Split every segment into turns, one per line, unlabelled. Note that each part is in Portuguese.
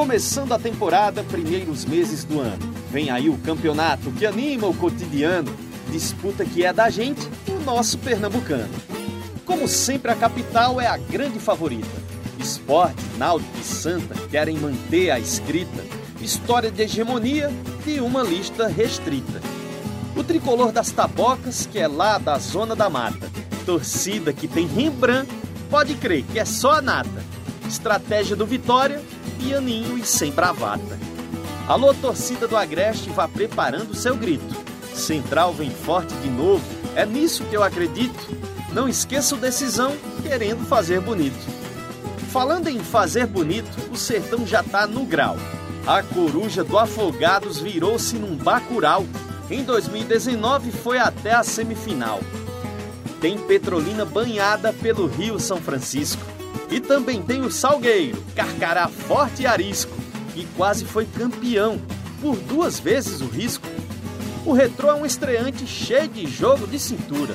Começando a temporada, primeiros meses do ano. Vem aí o campeonato que anima o cotidiano. Disputa que é da gente, o nosso pernambucano. Como sempre, a capital é a grande favorita. Esporte, Náutico e Santa querem manter a escrita. História de hegemonia de uma lista restrita. O tricolor das tabocas, que é lá da zona da mata. Torcida que tem Rembrandt, pode crer que é só a nata. Estratégia do Vitória, pianinho e sem bravata. Alô, torcida do Agreste, vá preparando seu grito. Central vem forte de novo, é nisso que eu acredito. Não esqueça o decisão, querendo fazer bonito. Falando em fazer bonito, o sertão já tá no grau. A coruja do Afogados virou-se num bacural. Em 2019 foi até a semifinal. Tem Petrolina banhada pelo Rio São Francisco. E também tem o Salgueiro, Carcará Forte e Arisco, que quase foi campeão, por duas vezes o risco. O Retrô é um estreante cheio de jogo de cintura.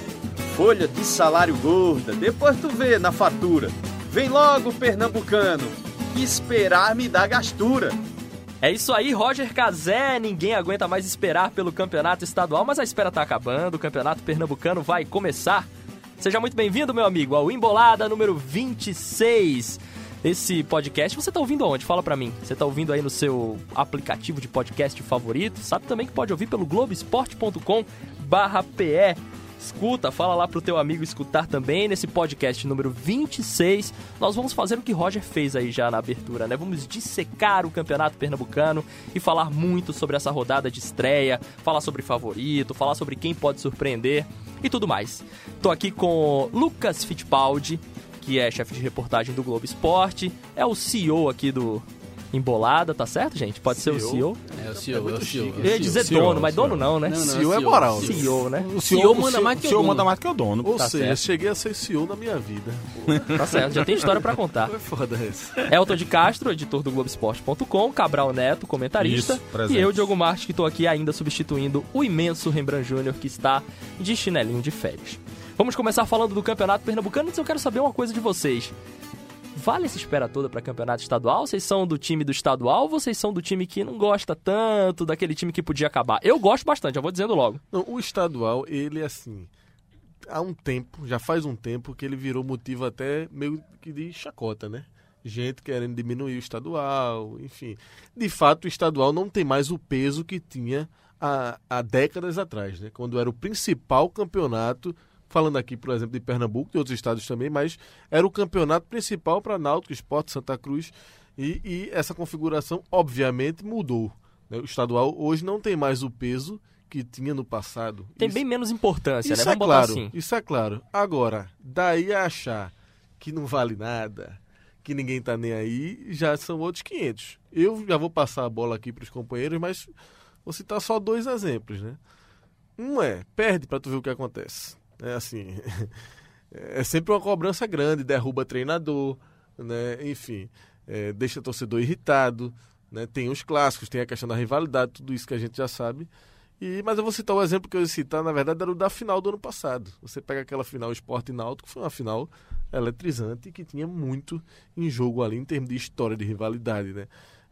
Folha de salário gorda, depois tu vê na fatura. Vem logo, pernambucano, que esperar me dá gastura.
É isso aí, Roger Cazé. Ninguém aguenta mais esperar pelo campeonato estadual, mas a espera tá acabando. O campeonato pernambucano vai começar. Seja muito bem-vindo, meu amigo, ao Embolada número 26. Esse podcast você tá ouvindo onde? Fala pra mim. Você tá ouvindo aí no seu aplicativo de podcast favorito? Sabe também que pode ouvir pelo globesport.com/pe. Escuta, fala lá pro teu amigo escutar também nesse podcast número 26. Nós vamos fazer o que Roger fez aí já na abertura, né? Vamos dissecar o Campeonato Pernambucano e falar muito sobre essa rodada de estreia, falar sobre favorito, falar sobre quem pode surpreender e tudo mais. Tô aqui com Lucas Fittipaldi, que é chefe de reportagem do Globo Esporte, é o CEO aqui do Embolada, tá certo, gente? Pode ser o CEO.
É o CEO, é o CEO.
Eu ia dizer
CEO,
dono, mas
CEO.
dono não, né?
Não, não,
CEO é
CEO.
moral. né?
CEO, né?
O
CEO manda mais que o
CEO
dono.
manda mais que o dono.
Ou
Tá
seja,
certo.
cheguei a ser CEO na minha vida.
Tá certo, já tem história pra contar.
Foi foda esse.
Elton de Castro, editor do Globoesporte.com, Cabral Neto, comentarista,
Isso,
e eu, Diogo Marques, que tô aqui ainda substituindo o imenso Rembrandt Júnior, que está de chinelinho de férias. Vamos começar falando do Campeonato Pernambucano, mas eu quero saber uma coisa de vocês. Vale essa espera toda para campeonato estadual? Vocês são do time do estadual ou vocês são do time que não gosta tanto, daquele time que podia acabar? Eu gosto bastante, já vou dizendo logo.
Não, o estadual, ele assim. Há um tempo, já faz um tempo, que ele virou motivo até meio que de chacota, né? Gente querendo diminuir o estadual, enfim. De fato, o estadual não tem mais o peso que tinha há, há décadas atrás, né? Quando era o principal campeonato, falando aqui, por exemplo, de Pernambuco, de outros estados também, mas era o campeonato principal para Náutico, Esporte, Santa Cruz. E, e essa configuração, obviamente, mudou. né? O estadual hoje não tem mais o peso que tinha no passado.
Tem
Isso-
bem menos importância,
isso
né?
é
Vamos botar
claro,
assim.
isso é claro. Agora, daí a achar que não vale nada, que ninguém tá nem aí, já são outros 500. Eu já vou passar a bola aqui para os companheiros, mas vou citar só dois exemplos, né? Um é, perde para tu ver o que acontece. É assim, é sempre uma cobrança grande, derruba treinador, né? Enfim, é, deixa torcedor irritado, né? Tem os clássicos, tem a questão da rivalidade, tudo isso que a gente já sabe. E, mas eu vou citar o exemplo que eu ia citar, na verdade, era o da final do ano passado. Você pega aquela final Esporte Náutico, foi uma final eletrizante que tinha muito em jogo ali, em termos de história de rivalidade, né?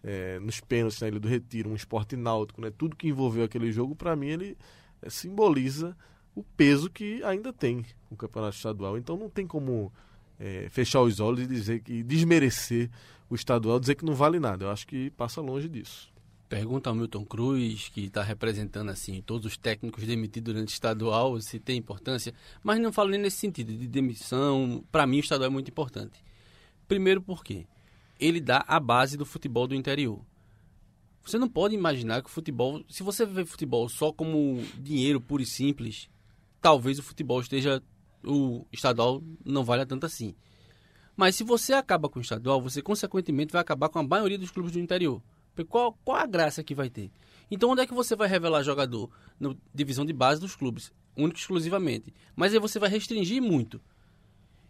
É, nos pênaltis na Ilha do Retiro, um Esporte Náutico, né? Tudo que envolveu aquele jogo, para mim, ele é, simboliza o peso que ainda tem o Campeonato Estadual. Então não tem como é, fechar os olhos e dizer que desmerecer o estadual, dizer que não vale nada. Eu acho que passa longe disso.
Pergunta ao Milton Cruz, que está representando assim todos os técnicos demitidos durante o estadual, se tem importância. Mas não falo nem nesse sentido de demissão. Para mim, o estadual é muito importante. Primeiro, porque ele dá a base do futebol do interior. Você não pode imaginar que o futebol, se você vê futebol só como dinheiro puro e simples, talvez o futebol esteja, o estadual não valha tanto assim. Mas se você acaba com o estadual, você consequentemente vai acabar com a maioria dos clubes do interior. Qual, qual a graça que vai ter? Então onde é que você vai revelar jogador? Na divisão de base dos clubes, único exclusivamente. Mas aí você vai restringir muito.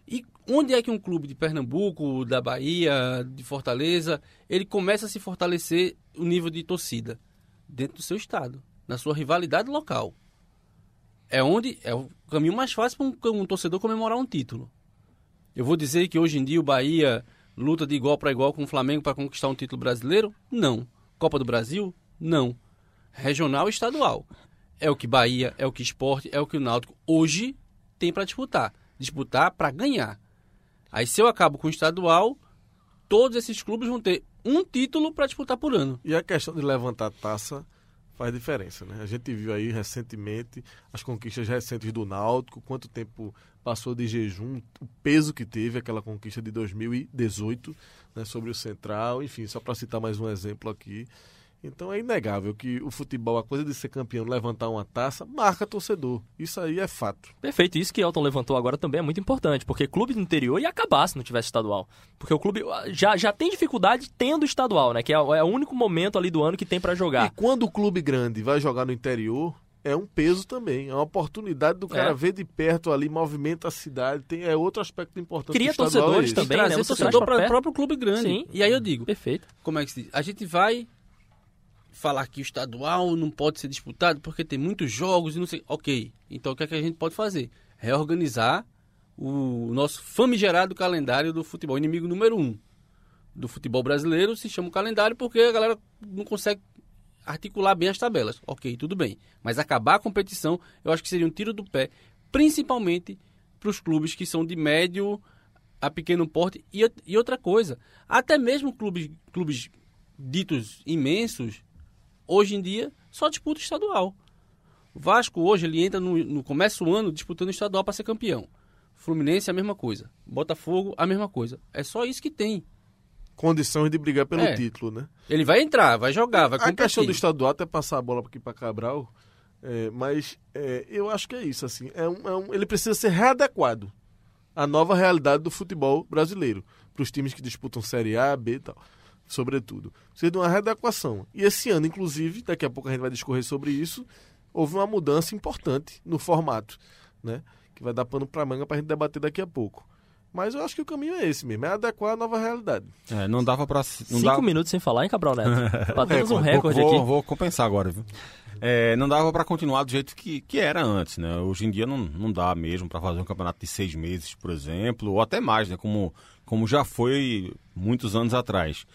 E onde é que um clube de Pernambuco, da Bahia, de Fortaleza, ele começa a se fortalecer o nível de torcida? Dentro do seu estado, na sua rivalidade local. É onde é o caminho mais fácil para um, um torcedor comemorar um título. Eu vou dizer que hoje em dia o Bahia luta de igual para igual com o Flamengo para conquistar um título brasileiro? Não. Copa do Brasil? Não. Regional e estadual. É o que Bahia, é o que Esporte, é o que o Náutico hoje tem para disputar. Disputar para ganhar. Aí se eu acabo com o estadual, todos esses clubes vão ter um título para disputar por ano.
E a questão de levantar taça faz diferença, né? A gente viu aí recentemente as conquistas recentes do Náutico, quanto tempo passou de jejum, o peso que teve aquela conquista de 2018 né, sobre o Central, enfim, só para citar mais um exemplo aqui. Então é inegável que o futebol, a coisa de ser campeão, levantar uma taça, marca torcedor. Isso aí é fato.
Perfeito. Isso que Elton levantou agora também é muito importante, porque clube do interior ia acabar se não tivesse estadual. Porque o clube ah, já, já tem dificuldade tendo estadual, né? Que é, é o único momento ali do ano que tem para jogar.
E quando o clube grande vai jogar no interior, é um peso também. É uma oportunidade do cara
É.
ver de perto ali, movimenta a cidade. Tem, é outro aspecto importante.
Cria torcedores
é
também, né? Você
torcedor para o próprio clube grande.
Sim.
E aí eu digo,
Perfeito.
como é que se diz? A gente vai falar que o estadual não pode ser disputado porque tem muitos jogos e não sei. Ok, então o que, é que a gente pode fazer? Reorganizar o nosso famigerado calendário do futebol. Inimigo número um do futebol brasileiro se chama o calendário porque a galera não consegue articular bem as tabelas. Ok, tudo bem. Mas acabar a competição, eu acho que seria um tiro do pé, principalmente para os clubes que são de médio a pequeno porte. E, e outra coisa, até mesmo clubes, clubes ditos imensos, hoje em dia, só disputa estadual. O Vasco hoje ele entra no, no começo do ano disputando estadual para ser campeão. Fluminense a mesma coisa. Botafogo a mesma coisa. É só isso que tem.
Condições de brigar pelo
É.
título, né?
Ele vai entrar, vai jogar, vai
a
competir.
questão do estadual, até passar a bola aqui para Cabral, é, mas é, eu acho que é isso. assim é um, é um- Ele precisa ser readequado à nova realidade do futebol brasileiro, para os times que disputam Série A, B e tal, sobretudo. Precisa de uma readequação. E esse ano, inclusive, daqui a pouco a gente vai discorrer sobre isso, houve uma mudança importante no formato, né? que vai dar pano para manga para a gente debater daqui a pouco. Mas eu acho que o caminho é esse mesmo, é adequar a nova realidade.
É, não dava. Não
Cinco
dava...
minutos sem falar, hein, Cabral Neto? Batemos um
Vou-
recorde
vou,
aqui.
Vou compensar agora, viu? É, não dava pra continuar do jeito que, que era antes, né? Hoje em dia não, não dá mesmo pra fazer um campeonato de seis meses, por exemplo, ou até mais, né? Como, como já foi muitos anos atrás.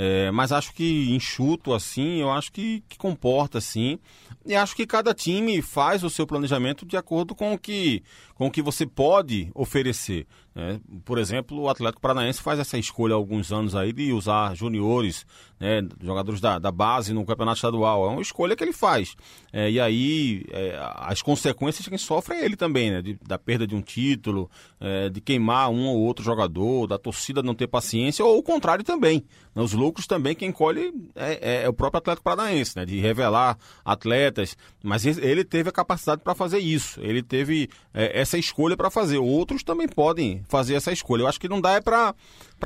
É, mas acho que enxuto assim, eu acho que, que comporta assim. E acho que cada time faz o seu planejamento de acordo com o que, com o que você pode oferecer. Né? Por exemplo, o Atlético Paranaense faz essa escolha há alguns anos aí de usar juniores, né, jogadores da, da base no campeonato estadual. É uma escolha que ele faz. É, e aí é, as consequências quem sofre é ele também, né? de- da perda de um título, é, de queimar um ou outro jogador, da torcida não ter paciência, ou o contrário também. né? Os lucros também quem colhe é, é- é o próprio Atlético Paranaense, né? de revelar atletas. Mas ele- teve a capacidade para fazer isso. Ele teve essa escolha para fazer. Outros também podem fazer essa escolha. Eu acho que não dá é para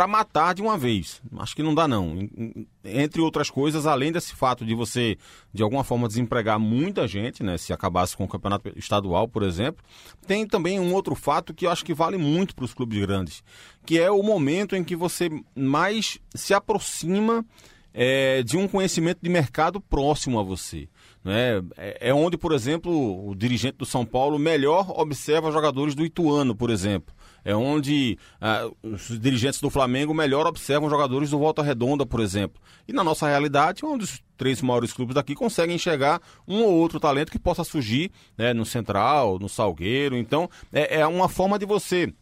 matar de uma vez. Acho que não dá não. Entre outras coisas, além desse fato de você de alguma forma desempregar muita gente, né, se acabasse com o campeonato estadual, por exemplo, tem também um outro fato que eu acho que vale muito para os clubes grandes, que é o momento em que você mais se aproxima é, de um conhecimento de mercado próximo a você. Né? É, é onde, por exemplo, o dirigente do São Paulo melhor observa jogadores do Ituano, por exemplo. É onde ah, os dirigentes do Flamengo melhor observam jogadores do Volta Redonda, por exemplo. E na nossa realidade, onde os três maiores clubes daqui conseguem enxergar um ou outro talento que possa surgir né, no Central, no Salgueiro. Então, é, é uma forma de você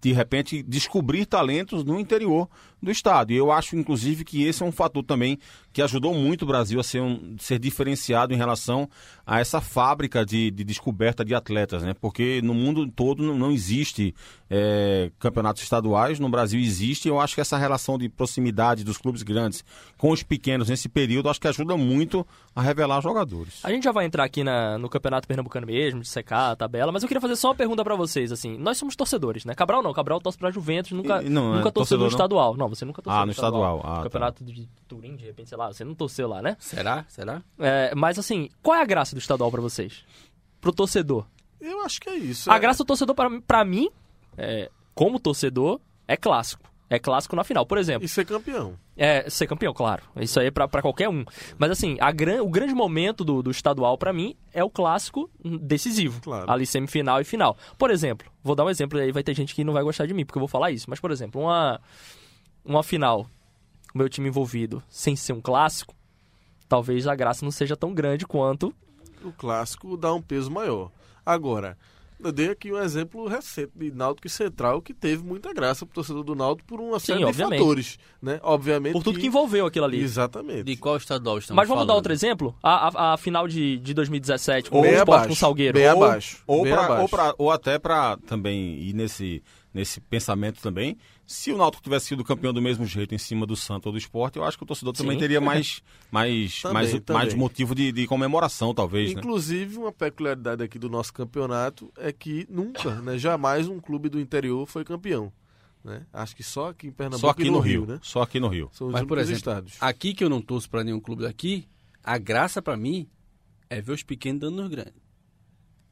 de repente descobrir talentos no interior do estado. E eu acho, inclusive, que esse é um fator também que ajudou muito o Brasil a ser, um, ser diferenciado em relação a essa fábrica de, de descoberta de atletas, né? Porque no mundo todo não, não existe é, campeonatos estaduais, no Brasil existe. E eu acho que essa relação de proximidade dos clubes grandes com os pequenos nesse período, acho que ajuda muito a revelar jogadores.
A gente já vai entrar aqui na- no Campeonato Pernambucano mesmo, de secar a tabela, mas eu queria fazer só uma pergunta pra vocês, assim. Nós somos torcedores, né? Cabral não, Cabral torce pra Juventus, nunca,
E- não, é
nunca torceu
torcedor, não?
estadual. Não, você nunca torceu
Ah,
no
no
estadual.
estadual. Ah, tá.
Campeonato de Turim, de repente, sei lá, você não torceu lá, né?
Será? Será?
É, mas assim, qual é a graça do estadual pra vocês? Pro torcedor?
Eu acho que é isso.
A
é-
graça do torcedor, pra, pra mim, é, como torcedor, é clássico. É clássico na final. Por exemplo,
E ser campeão.
é ser campeão, claro. Isso aí é pra, pra qualquer um. Mas assim, a gran, o grande momento do, do estadual pra mim é o clássico decisivo.
Claro.
Ali semifinal e final. Por exemplo, vou dar um exemplo aí, vai ter gente que não vai gostar de mim porque eu vou falar isso. Mas, por exemplo, uma. Uma final, o meu time envolvido, sem ser um clássico, talvez a graça não seja tão grande quanto.
O clássico dá um peso maior. Agora, eu dei aqui um exemplo recente de Náutico e Central que teve muita graça pro torcedor do Náutico por uma
Sim,
série de
obviamente.
fatores, né? Obviamente
Por tudo que envolveu aquilo ali.
Exatamente.
De qual estadual estamos
Mas vamos dar
falando?
outro exemplo? A, a, a final de, de 2017 com
Ou
o Sport
abaixo,
com o Salgueiro.
bem
ou,
abaixo,
Ou,
bem
pra-
abaixo.
ou, pra- ou até para também ir nesse, nesse pensamento também. Se o Náutico tivesse sido campeão do mesmo jeito em cima do Santos ou do Esporte, eu acho que o torcedor também
Sim.
teria mais, mais,
Também,
mais,
também.
mais motivo de, de comemoração, talvez. Né?
Inclusive, uma peculiaridade aqui do nosso campeonato é que nunca, né, jamais um clube do interior foi campeão. Né? Acho que só aqui em Pernambuco
Só aqui
e
no Rio.
né?
Só aqui no Rio.
São os
Mas, por exemplo,
estados.
Aqui que eu não torço pra nenhum clube daqui, a graça pra mim é ver os pequenos dando nos grandes.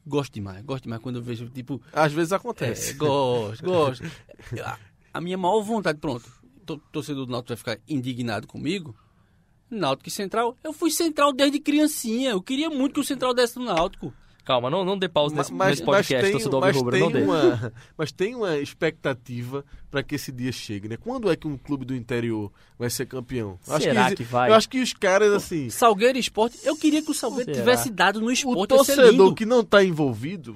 Gosto demais, gosto demais quando eu vejo, tipo,
Às vezes
É,
acontece.
gosto, gosto. A, minha maior vontade, pronto, o torcedor do Náutico vai ficar indignado comigo. Náutico e Central, eu fui Central desde criancinha. Eu queria muito que o Central desse no Náutico.
Calma, não, não dê pausa nesse,
mas,
nesse podcast,
mas tem,
torcedor
mas tem
não dê.
uma, mas tem uma expectativa para que esse dia chegue, né? Quando é que um clube do interior vai ser campeão?
Será
exi-
que vai?
Eu acho que os caras, assim,
Salgueiro e Esporte, eu queria que o Salgueiro
Será?
tivesse dado no
o
Esporte. ser
torcedor que não está envolvido,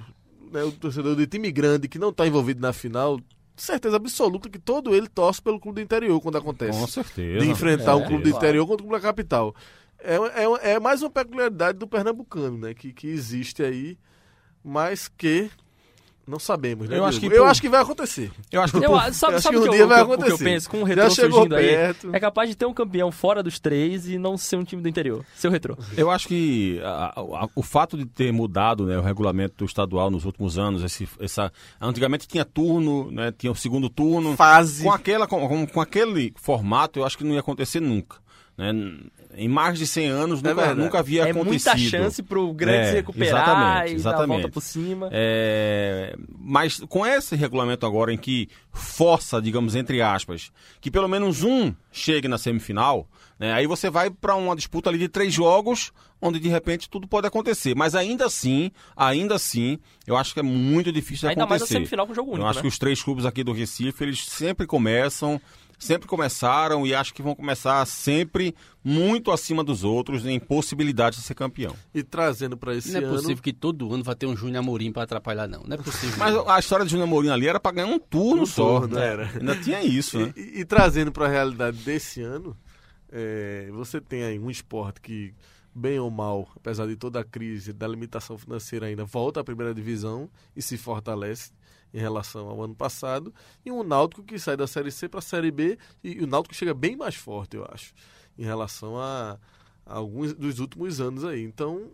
né, o torcedor de time grande que não está envolvido na final, certeza absoluta que todo ele torce pelo clube do interior quando acontece.
Com certeza.
de enfrentar
É,
um clube do
claro.
interior contra o clube da capital. É, é, é mais uma peculiaridade do pernambucano, né? Que, que existe aí, mas que não sabemos, né?
Eu acho que
eu acho que vai acontecer.
Eu acho que
Eu, a- sabe
eu acho
sabe
que
o
um
que,
dia
eu,
vai
o que eu- o que eu
acontecer.
penso? Com o retrô surgindo aí,
perto.
é capaz de ter um campeão fora dos três e não ser um time do interior. Seu retrô.
Eu acho que a- a- o fato de ter mudado né, o regulamento estadual nos últimos anos, esse, essa, antigamente tinha turno, né, tinha o segundo turno.
Fase.
Com, aquela, com, com- com aquele formato, eu acho que não ia acontecer nunca. Né? Em mais de 100 anos,
É
nunca,
verdade.
nunca havia
É
acontecido.
muita chance pro grande
É,
se recuperar
exatamente,
e dar a
exatamente.
volta por cima.
É, mas com esse regulamento agora em que força, digamos, entre aspas, que pelo menos um chegue na semifinal, né, aí você vai para uma disputa ali de três jogos, onde de repente tudo pode acontecer. Mas ainda assim, ainda assim, eu acho que é muito difícil de
Ainda mais a
acontecer.
semifinal com jogo único,
eu acho
né?
que os três clubes aqui do Recife, eles sempre começam, sempre começaram e acho que vão começar sempre muito acima dos outros em possibilidade de ser campeão.
E trazendo para esse
Não é
ano.
possível que todo ano vai ter um Júnior Amorim pra atrapalhar, não. Não é possível.
Mas a história de Júnior Mourinho ali era para ganhar um turno
Um
só.
turno,
né?
era.
Ainda tinha isso, né?
E, e- e trazendo para a realidade desse ano, é, você tem aí um esporte que, bem ou mal, apesar de toda a crise da limitação financeira ainda, volta à primeira divisão e se fortalece em relação ao ano passado, e um Náutico que sai da Série C para a Série B, e o Náutico chega bem mais forte, eu acho, em relação a, a alguns dos últimos anos aí. Então,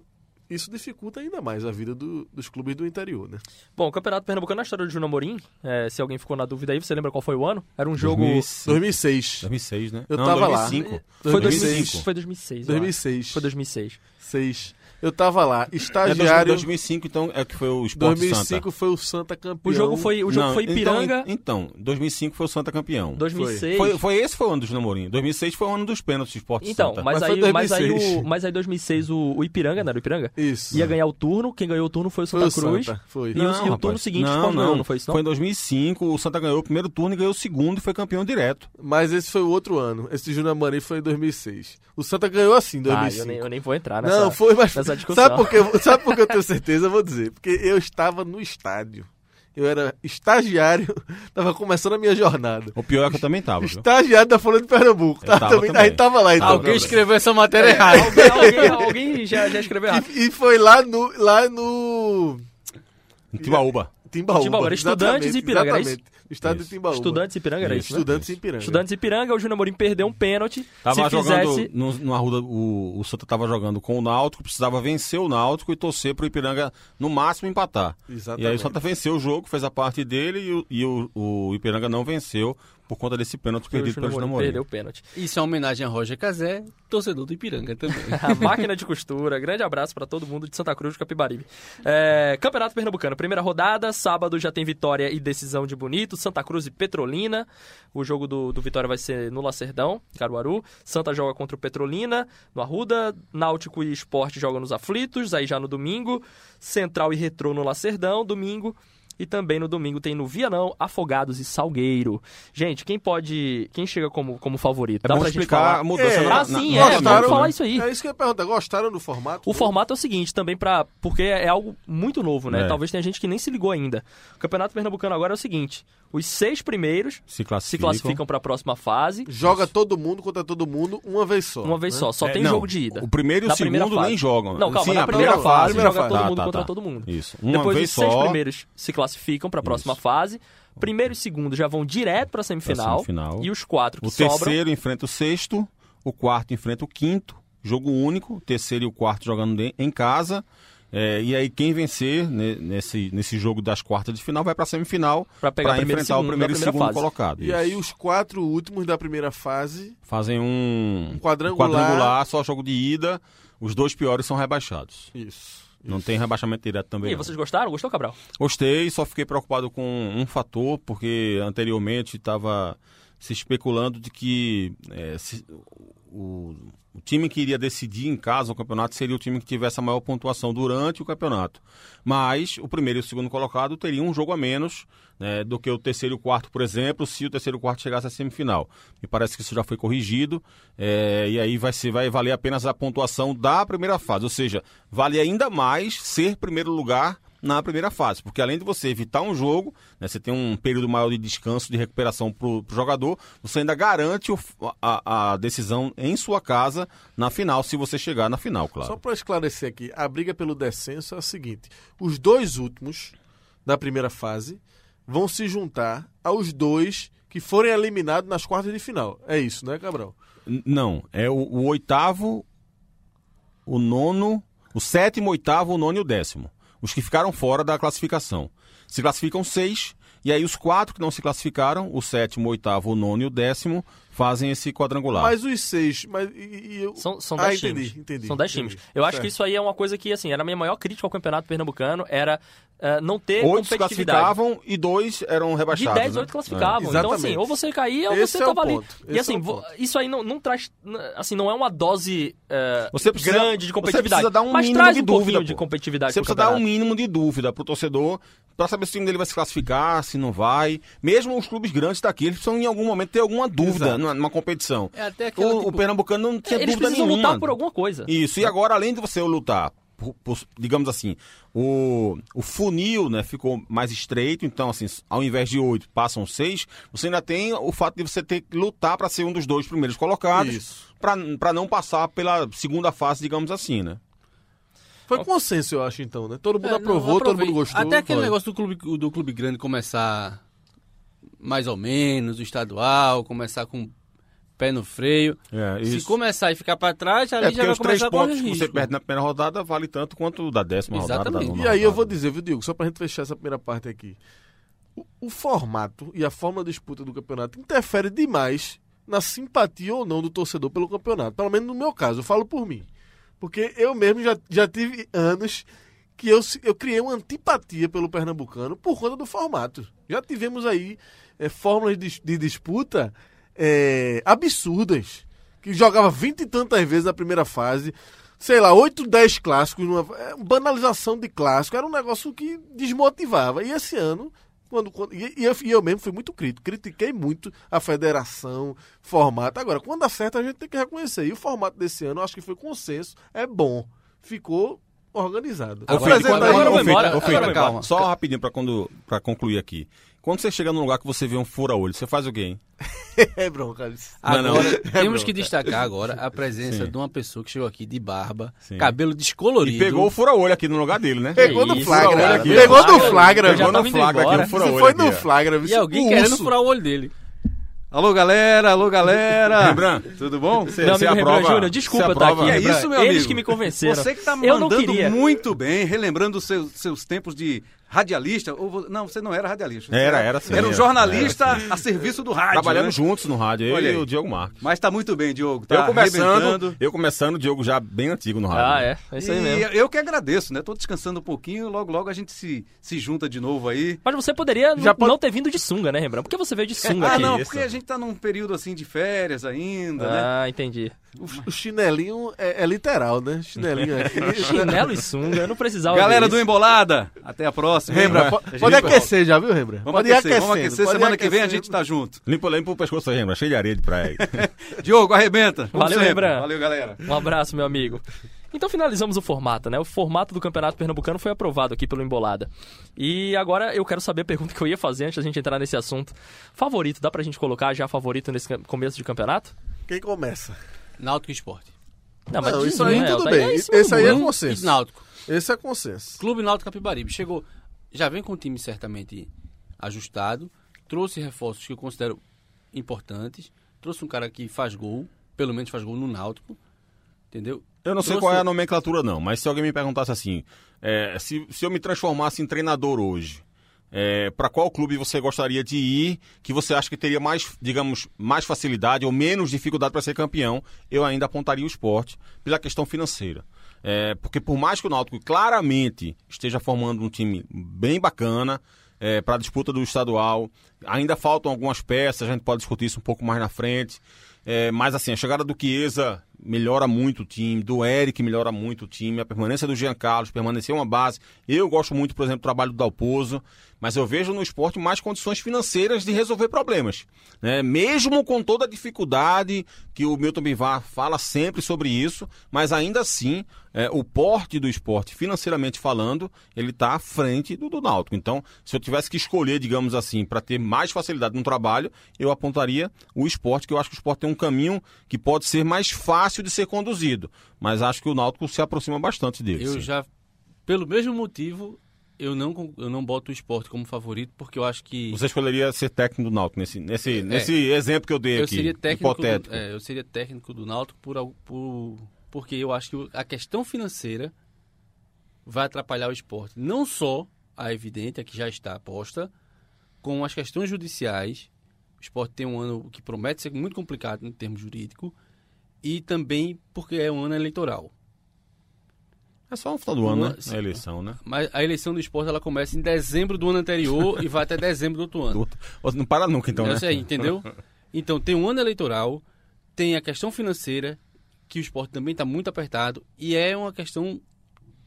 isso dificulta ainda mais a vida do- dos clubes do interior, né?
Bom, o Campeonato Pernambucano, na história do Júnior Amorim, é, se alguém ficou na dúvida aí, você lembra qual foi o ano? Era um jogo...
2005,
2006.
2006, né?
Eu
Não,
tava lá.
2005.
Foi
2005.
2005. Foi 2006. eu acho.
2006.
Foi 2006.
6. Eu tava lá,
É
estagiário.
2005, então, é que foi o Sport
2005
Santa.
foi o Santa campeão.
O jogo foi, o jogo
Não,
foi Ipiranga.
Então, então, 2005 foi o Santa campeão.
2006.
Foi, foi esse foi o ano do Júnior Mourinho. 2006 foi o ano dos pênaltis do Sport
Então,
Santa.
mas,
Mas foi
aí, mas, aí
2006.
o, mas aí 2006 o, o Ipiranga, não era o Ipiranga?
Isso.
Ia ganhar o turno, quem ganhou o turno foi o
Foi
Santa
o
Cruz.
Santa, foi.
E o- e o turno seguinte
não, não.
não foi isso, não?
Foi em 2005, o Santa ganhou o primeiro turno e ganhou o segundo e foi campeão direto.
Mas esse foi o outro ano. Esse Júnior Marim foi em 2006. O Santa ganhou assim em
Ah,
2005.
eu nem, eu nem vou entrar nessa...
Não, foi, mas
nessa discussão.
sabe por, que, sabe por que eu tenho certeza? Eu vou dizer. Porque eu estava no estádio. Eu era estagiário, estava começando a minha jornada.
O pior é que eu também tava, viu?
Estagiário da Folha de Pernambuco. Tá,
tava
também,
também.
Aí tava lá então.
Alguém escreveu essa matéria errada.
alguém, alguém, alguém já, já escreveu errado.
E, e foi lá no, lá no
Em.
Timbaúba.
Timbaúba, era Estudantes e
exatamente. Estado de
Isso.
Timbaúba.
Estudantes Ipiranga era isso, né?
Estudantes e Ipiranga.
Estudantes Ipiranga, o Júnior Amorim perdeu um pênalti.
Tava
Se
jogando
fizesse...
no, no Arruda, o, o Santa tava jogando com o Náutico, precisava vencer o Náutico e torcer pro Ipiranga no máximo empatar.
Exatamente.
E aí o Santa venceu o jogo, fez a parte dele e, o, e o, o Ipiranga não venceu por conta desse pênalti perdido pelo Júnior
perdeu
Mourinho.
o pênalti.
Isso é uma homenagem a Roger Cazé, torcedor do Ipiranga também.
A máquina de costura. Grande abraço pra todo mundo de Santa Cruz de Capibaribe. É, Campeonato Pernambucano, primeira rodada. Sábado já tem vitória e decisão de Bonito. Santa Cruz e Petrolina. O jogo do, do Vitória vai ser no Lacerdão, Caruaru. Santa joga contra o Petrolina, no Arruda. Náutico e Esporte jogam nos Aflitos, aí já no domingo. Central e Retrô no Lacerdão, domingo. E também no domingo tem no Vianão, Afogados e Salgueiro. Gente, quem pode. Quem chega como, como favorito?
É
Dá
bom
pra gente
explicar
falar?
a mudança
É,
na,
Ah, sim,
na,
é. Vamos
Gostaram?
falar isso aí.
É isso que eu ia perguntar. Gostaram do formato?
O formato é o seguinte, também para porque é algo muito novo, né?
É.
Talvez tenha gente que nem se ligou ainda. O Campeonato Pernambucano agora é o seguinte: os seis primeiros
Se classificam.
classificam para a próxima fase,
Joga todo mundo contra todo mundo uma vez só.
uma vez
né?
só. Só
É,
tem
não,
jogo de ida.
O primeiro e o segundo nem jogam.
Não, calma,
Sim,
na
a
primeira,
primeira
fase,
primeira
joga
fase.
todo
Tá,
mundo
tá,
contra
tá.
todo mundo.
Isso. Uma
Depois
vez
os seis
só.
primeiros se classificam para a próxima
Isso.
fase. Primeiro e segundo já vão direto para a semifinal,
semifinal.
E os quatro que
O
sobram.
terceiro enfrenta o sexto, o quarto enfrenta o quinto, jogo único, o terceiro e o quarto jogando em casa. É, e aí quem vencer ne- nesse, nesse jogo das quartas de final vai para a semifinal
o primeiro e
enfrentar o
segundo
primeiro e segundo
fase.
colocado.
E
isso.
aí os quatro últimos da primeira fase,
fazem um,
Um quadrangular.
quadrangular, só jogo de ida. Os dois piores são rebaixados.
isso.
Não tem rebaixamento direto também.
E aí,
não.
vocês gostaram? Gostou, Cabral?
Gostei, só fiquei preocupado com um fator, porque anteriormente estava se especulando de que é, se- o, o time que iria decidir em casa o campeonato seria o time que tivesse a maior pontuação durante o campeonato. Mas o primeiro e o segundo colocado teriam um jogo a menos né, do que o terceiro e o quarto, por exemplo, se o terceiro e o quarto chegasse à semifinal. Me parece que isso já foi corrigido, é, e aí vai, ser, vai valer apenas a pontuação da primeira fase, ou seja, vale ainda mais ser primeiro lugar na primeira fase, porque além de você evitar um jogo, né, você tem um período maior de descanso, de recuperação para o jogador, você ainda garante o- a, a decisão em sua casa na final, se você chegar na final, claro.
Só para esclarecer aqui, a briga pelo descenso é a seguinte: os dois últimos da primeira fase vão se juntar aos dois que forem eliminados nas quartas de final. É isso, né, Cabral?
N- Não, é o, o oitavo, o nono, o sétimo, oitavo, o nono e o décimo. Os que ficaram fora da classificação. Se classificam seis, e aí os quatro que não se classificaram, o sétimo, o oitavo, o nono e o décimo, fazem esse quadrangular.
Mas os seis. Mas, e, e eu...
São, são
ah,
10
entendi,
times.
entendi.
São 10
entendi.
times. Eu acho
Certo.
que isso aí é uma coisa que, assim, era a minha maior crítica ao campeonato pernambucano, era eh, não ter
Oito
competitividade.
classificavam e dois eram
De
rebaixados.
10,
né?
8 classificavam.
É.
Então, assim, ou você caía ou
Esse
você
é o
tava ali.
ponto.
E assim,
é o
isso aí não, não traz. Assim, não é uma dose eh,
Você precisa-
grande de
você
competitividade.
precisa dar um
mas
mínimo
traz
de
um
dúvida,
pouquinho de competitividade
Você precisa dar um mínimo de dúvida pro torcedor para saber se o time dele vai se classificar, se não vai. Mesmo os clubes grandes daqui, eles precisam em algum momento ter alguma dúvida
Exato.
numa, numa competição.
É até aquela,
O, o
tipo,
Pernambucano não tinha
Eles
dúvida
precisam
nenhuma.
lutar por alguma coisa.
Isso, e agora, além de você lutar, por- por- digamos assim, o, o funil né, ficou mais estreito, então, assim, ao invés de oito, passam seis, você ainda tem o fato de você ter que lutar para ser um dos dois primeiros colocados, para não passar pela segunda fase, digamos assim, né?
Foi consenso, eu acho, então, né? Todo mundo
É, não,
aprovou, todo
aprovei.
mundo gostou.
Até aquele
Foi.
negócio do clube, do clube grande começar mais ou menos, o estadual, começar com o pé no freio.
É,
Se começar e ficar pra trás, ali
É,
já vai
os três
começar a correr
pontos que você perde na primeira rodada vale tanto quanto o da décima rodada. Da
Exatamente.
E aí eu vou
rodada.
dizer, viu, Diego, só pra gente fechar essa primeira parte aqui. O, o formato e a forma de disputa do campeonato interfere demais na simpatia ou não do torcedor pelo campeonato. Pelo menos no meu caso, eu falo por mim. Porque eu mesmo já, já tive anos que eu, eu criei uma antipatia pelo pernambucano por conta do formato. Já tivemos aí eh, fórmulas de, de disputa eh, absurdas. Que jogava vinte e tantas vezes na primeira fase. Sei lá, 8, 10 clássicos. Numa, é, banalização de clássico. Era um negócio que desmotivava. E esse ano. Quando, quando- e, e eu, e eu mesmo fui muito crítico, critiquei muito a federação, formato. Agora, quando acerta, a gente tem que reconhecer. E o formato desse ano, eu acho que foi consenso, é bom. Ficou organizado.
Ô,
Agora-
Felipe,
agora-
agora
agora calma.
Só rapidinho pra concluir aqui. Quando você chega num lugar que você vê um fura-olho, você faz o quê, hein?
é bronca. isso.
Não, não.
Agora,
É
temos
bronca.
que destacar agora a presença
Sim.
de uma pessoa que chegou aqui de barba,
Sim.
cabelo descolorido.
E pegou o fura-olho aqui no lugar dele, né?
Pegou no flagra. Pegou no
Flagra,
Pegou no flagra aqui,
Você
fura-olho
foi
aqui,
no flagra.
E alguém
o
querendo furar o olho dele.
Alô, galera, alô, galera.
Rembrandt,
Tudo bom?
Você,
Meu
você
amigo Rembrandt
aprova-
Júnior, desculpa estar
aprova-
aqui.
É isso, meu
Eles
amigo?
que me convenceram.
Você que tá
não
mandando muito bem, relembrando os seus, seus tempos de radialista. Ou não, você não era radialista. você
Era, era sim,
Era um
era.
jornalista a serviço do rádio.
Trabalhamos
né?
juntos no rádio, eu
Olha
e
aí.
o Diogo Marques.
Mas tá muito bem, Diogo. Tá
eu começando, eu começando, o Diogo já bem antigo no rádio.
Ah, é. É isso aí
e
mesmo.
eu que agradeço, né? Tô descansando um pouquinho, logo logo a gente se, se junta de novo aí.
Mas você poderia
Já pode-
não ter vindo de sunga, né, Rembrandt? Por que você veio de sunga
ah,
aqui?
não,
isso?
porque a gente tá num período assim de férias ainda, né?
Ah, entendi.
O, o chinelinho é, é literal, né? Chinelinho aqui.
Chinelo e sunga, eu não precisava
Galera do. Embolada, até a próxima.
Rembra, po- pode aquecer já, viu, Rembra?
Vamos
pode
aquecer, vamos aquecer.
pode
Semana que vem a gente tá junto.
Limpa, limpa o pescoço aí, Rembra, cheio de areia de praia.
Diogo, arrebenta. Como
Valeu. Rembrandt.
Valeu, galera.
Um abraço, meu amigo. Então finalizamos o formato, né? O formato do Campeonato Pernambucano foi aprovado aqui pelo Embolada. E agora eu quero saber a pergunta que eu ia fazer antes da gente entrar nesse assunto. Favorito, dá pra gente colocar já favorito nesse começo de campeonato?
Quem começa?
Náutico e Esporte.
Não,
Não,
diz
isso
um,
aí
né?
tudo
Tá
bem.
em cima
Esse aí é consenso.
Náutico.
Esse é consenso.
Clube Náutico Capibaribe. Chegou, já vem com o time certamente ajustado, trouxe reforços que eu considero importantes, trouxe um cara que faz gol, pelo menos faz gol no Náutico, entendeu?
Eu não sei
Trouxe-
qual é a nomenclatura, não, mas se alguém me perguntasse assim, é, se, se eu me transformasse em treinador hoje, é, para qual clube você gostaria de ir, que você acha que teria mais, digamos, mais facilidade ou menos dificuldade para ser campeão, eu ainda apontaria o esporte pela questão financeira. É, porque por mais que o Náutico claramente esteja formando um time bem bacana para a disputa do estadual, ainda faltam algumas peças, a gente pode discutir isso um pouco mais na frente. É, mas assim, a chegada do Chiesa melhora muito o time, do Eric melhora muito o time, a permanência do Jean Carlos, permanecer uma base. Eu gosto muito, por exemplo, do trabalho do Dalpozo, mas eu vejo no esporte mais condições financeiras de resolver problemas. Né? Mesmo com toda a dificuldade que o Milton Bivar fala sempre sobre isso, mas ainda assim, é, o porte do esporte, financeiramente falando, ele está à frente do, do Náutico. Então, se eu tivesse que escolher, digamos assim, para ter mais facilidade no trabalho, eu apontaria o esporte, que eu acho que o esporte tem um caminho que pode ser mais fácil de ser conduzido. Mas acho que o Náutico se aproxima bastante dele.
Eu
sim.
já, pelo mesmo motivo, eu não, eu não boto o esporte como favorito, porque eu acho que.
Você escolheria ser técnico do Náutico nesse, nesse, nesse exemplo que eu dei
É. eu
aqui,
seria técnico
hipotético.
Do, é, eu seria técnico do Náutico por, por, porque eu acho que a questão financeira vai atrapalhar o esporte. Não só a evidente, a que já está posta, com as questões judiciais. Esporte tem um ano que promete ser muito complicado em termos jurídicos. E também porque é um ano eleitoral.
É só no final do ano, né? A eleição, né?
Mas a eleição do esporte ela começa em dezembro do ano anterior e vai até dezembro do outro ano.
Não para nunca, então, né?
entendeu? Então tem um ano eleitoral, tem a questão financeira, que o esporte também está muito apertado, e é uma questão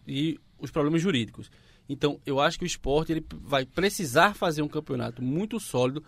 e os problemas jurídicos. Então eu acho que o esporte ele vai precisar fazer um campeonato muito sólido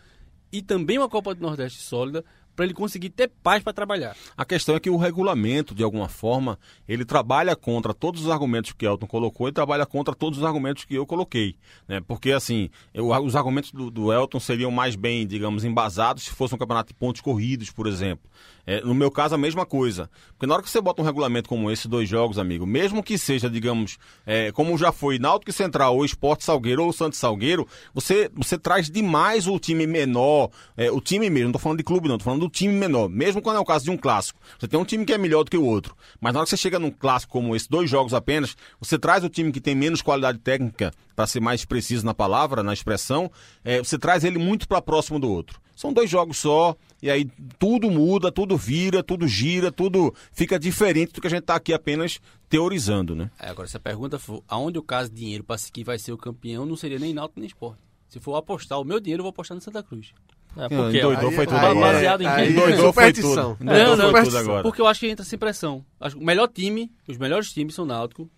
e também uma Copa do Nordeste sólida para ele conseguir ter paz para trabalhar.
A questão é que o regulamento, de alguma forma, ele trabalha contra todos os argumentos que Elton colocou e trabalha contra todos os argumentos que eu coloquei. Né? Porque, assim, eu- os argumentos do, do Elton seriam mais bem, digamos, embasados se fosse um campeonato de pontos corridos, por exemplo. É, no meu caso, a mesma coisa. Porque na hora que você bota um regulamento como esse, dois jogos, amigo, mesmo que seja, digamos, é, como já foi Náutico Central, ou Esporte Salgueiro, ou Santos Salgueiro, você, você traz demais o time menor, é, o time mesmo, não tô falando de clube não, tô falando do time menor, mesmo quando é o caso de um clássico. Você tem um time que é melhor do que o outro, mas na hora que você chega num clássico como esse, dois jogos apenas, você traz o time que tem menos qualidade técnica, para ser mais preciso na palavra, na expressão, é, você traz ele muito para próximo do outro. São dois jogos só, e aí tudo muda, tudo vira, tudo gira, tudo fica diferente do que a gente está aqui apenas teorizando, né?
Aí, agora, se a pergunta for aonde eu caso dinheiro para que vai ser o campeão, não seria nem Náutico nem esporte. Se for apostar o meu dinheiro, eu vou apostar no Santa Cruz.
É, por quê?
Endoidou,
Aí-
foi tudo
aí-
agora.
Baseado em quê?
aí-
Endoidou, foi tudo.
Não, não.
foi tudo agora.
Porque eu acho que entra sem pressão. Acho que O melhor time, os melhores times são Náutico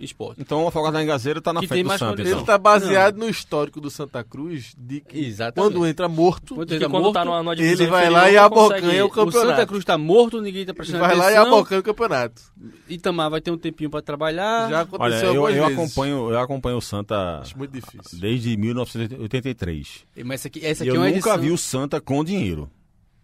Esporte.
Então o Afogado da Engazeira está na
Que
frente do Santos.
condição.
Ele está baseado no histórico do Santa Cruz de que
Exatamente.
quando entra morto,
Quando
Que
entra
quando
morto,
tá numa, numa divisão
ele vai lá e
não
abocanha o
o
campeonato.
Santa Cruz está morto, ninguém está
ele
prestando
vai lá e
atenção.
abocanha o campeonato.
Itamar vai ter um tempinho para trabalhar.
Já
Olha,
aconteceu
eu,
algumas
eu
vezes.
acompanho, eu acompanho o Santa
Acho muito difícil.
desde 1983.
Mas essa aqui, essa aqui
eu
é uma
nunca
edição.
vi o Santa com dinheiro.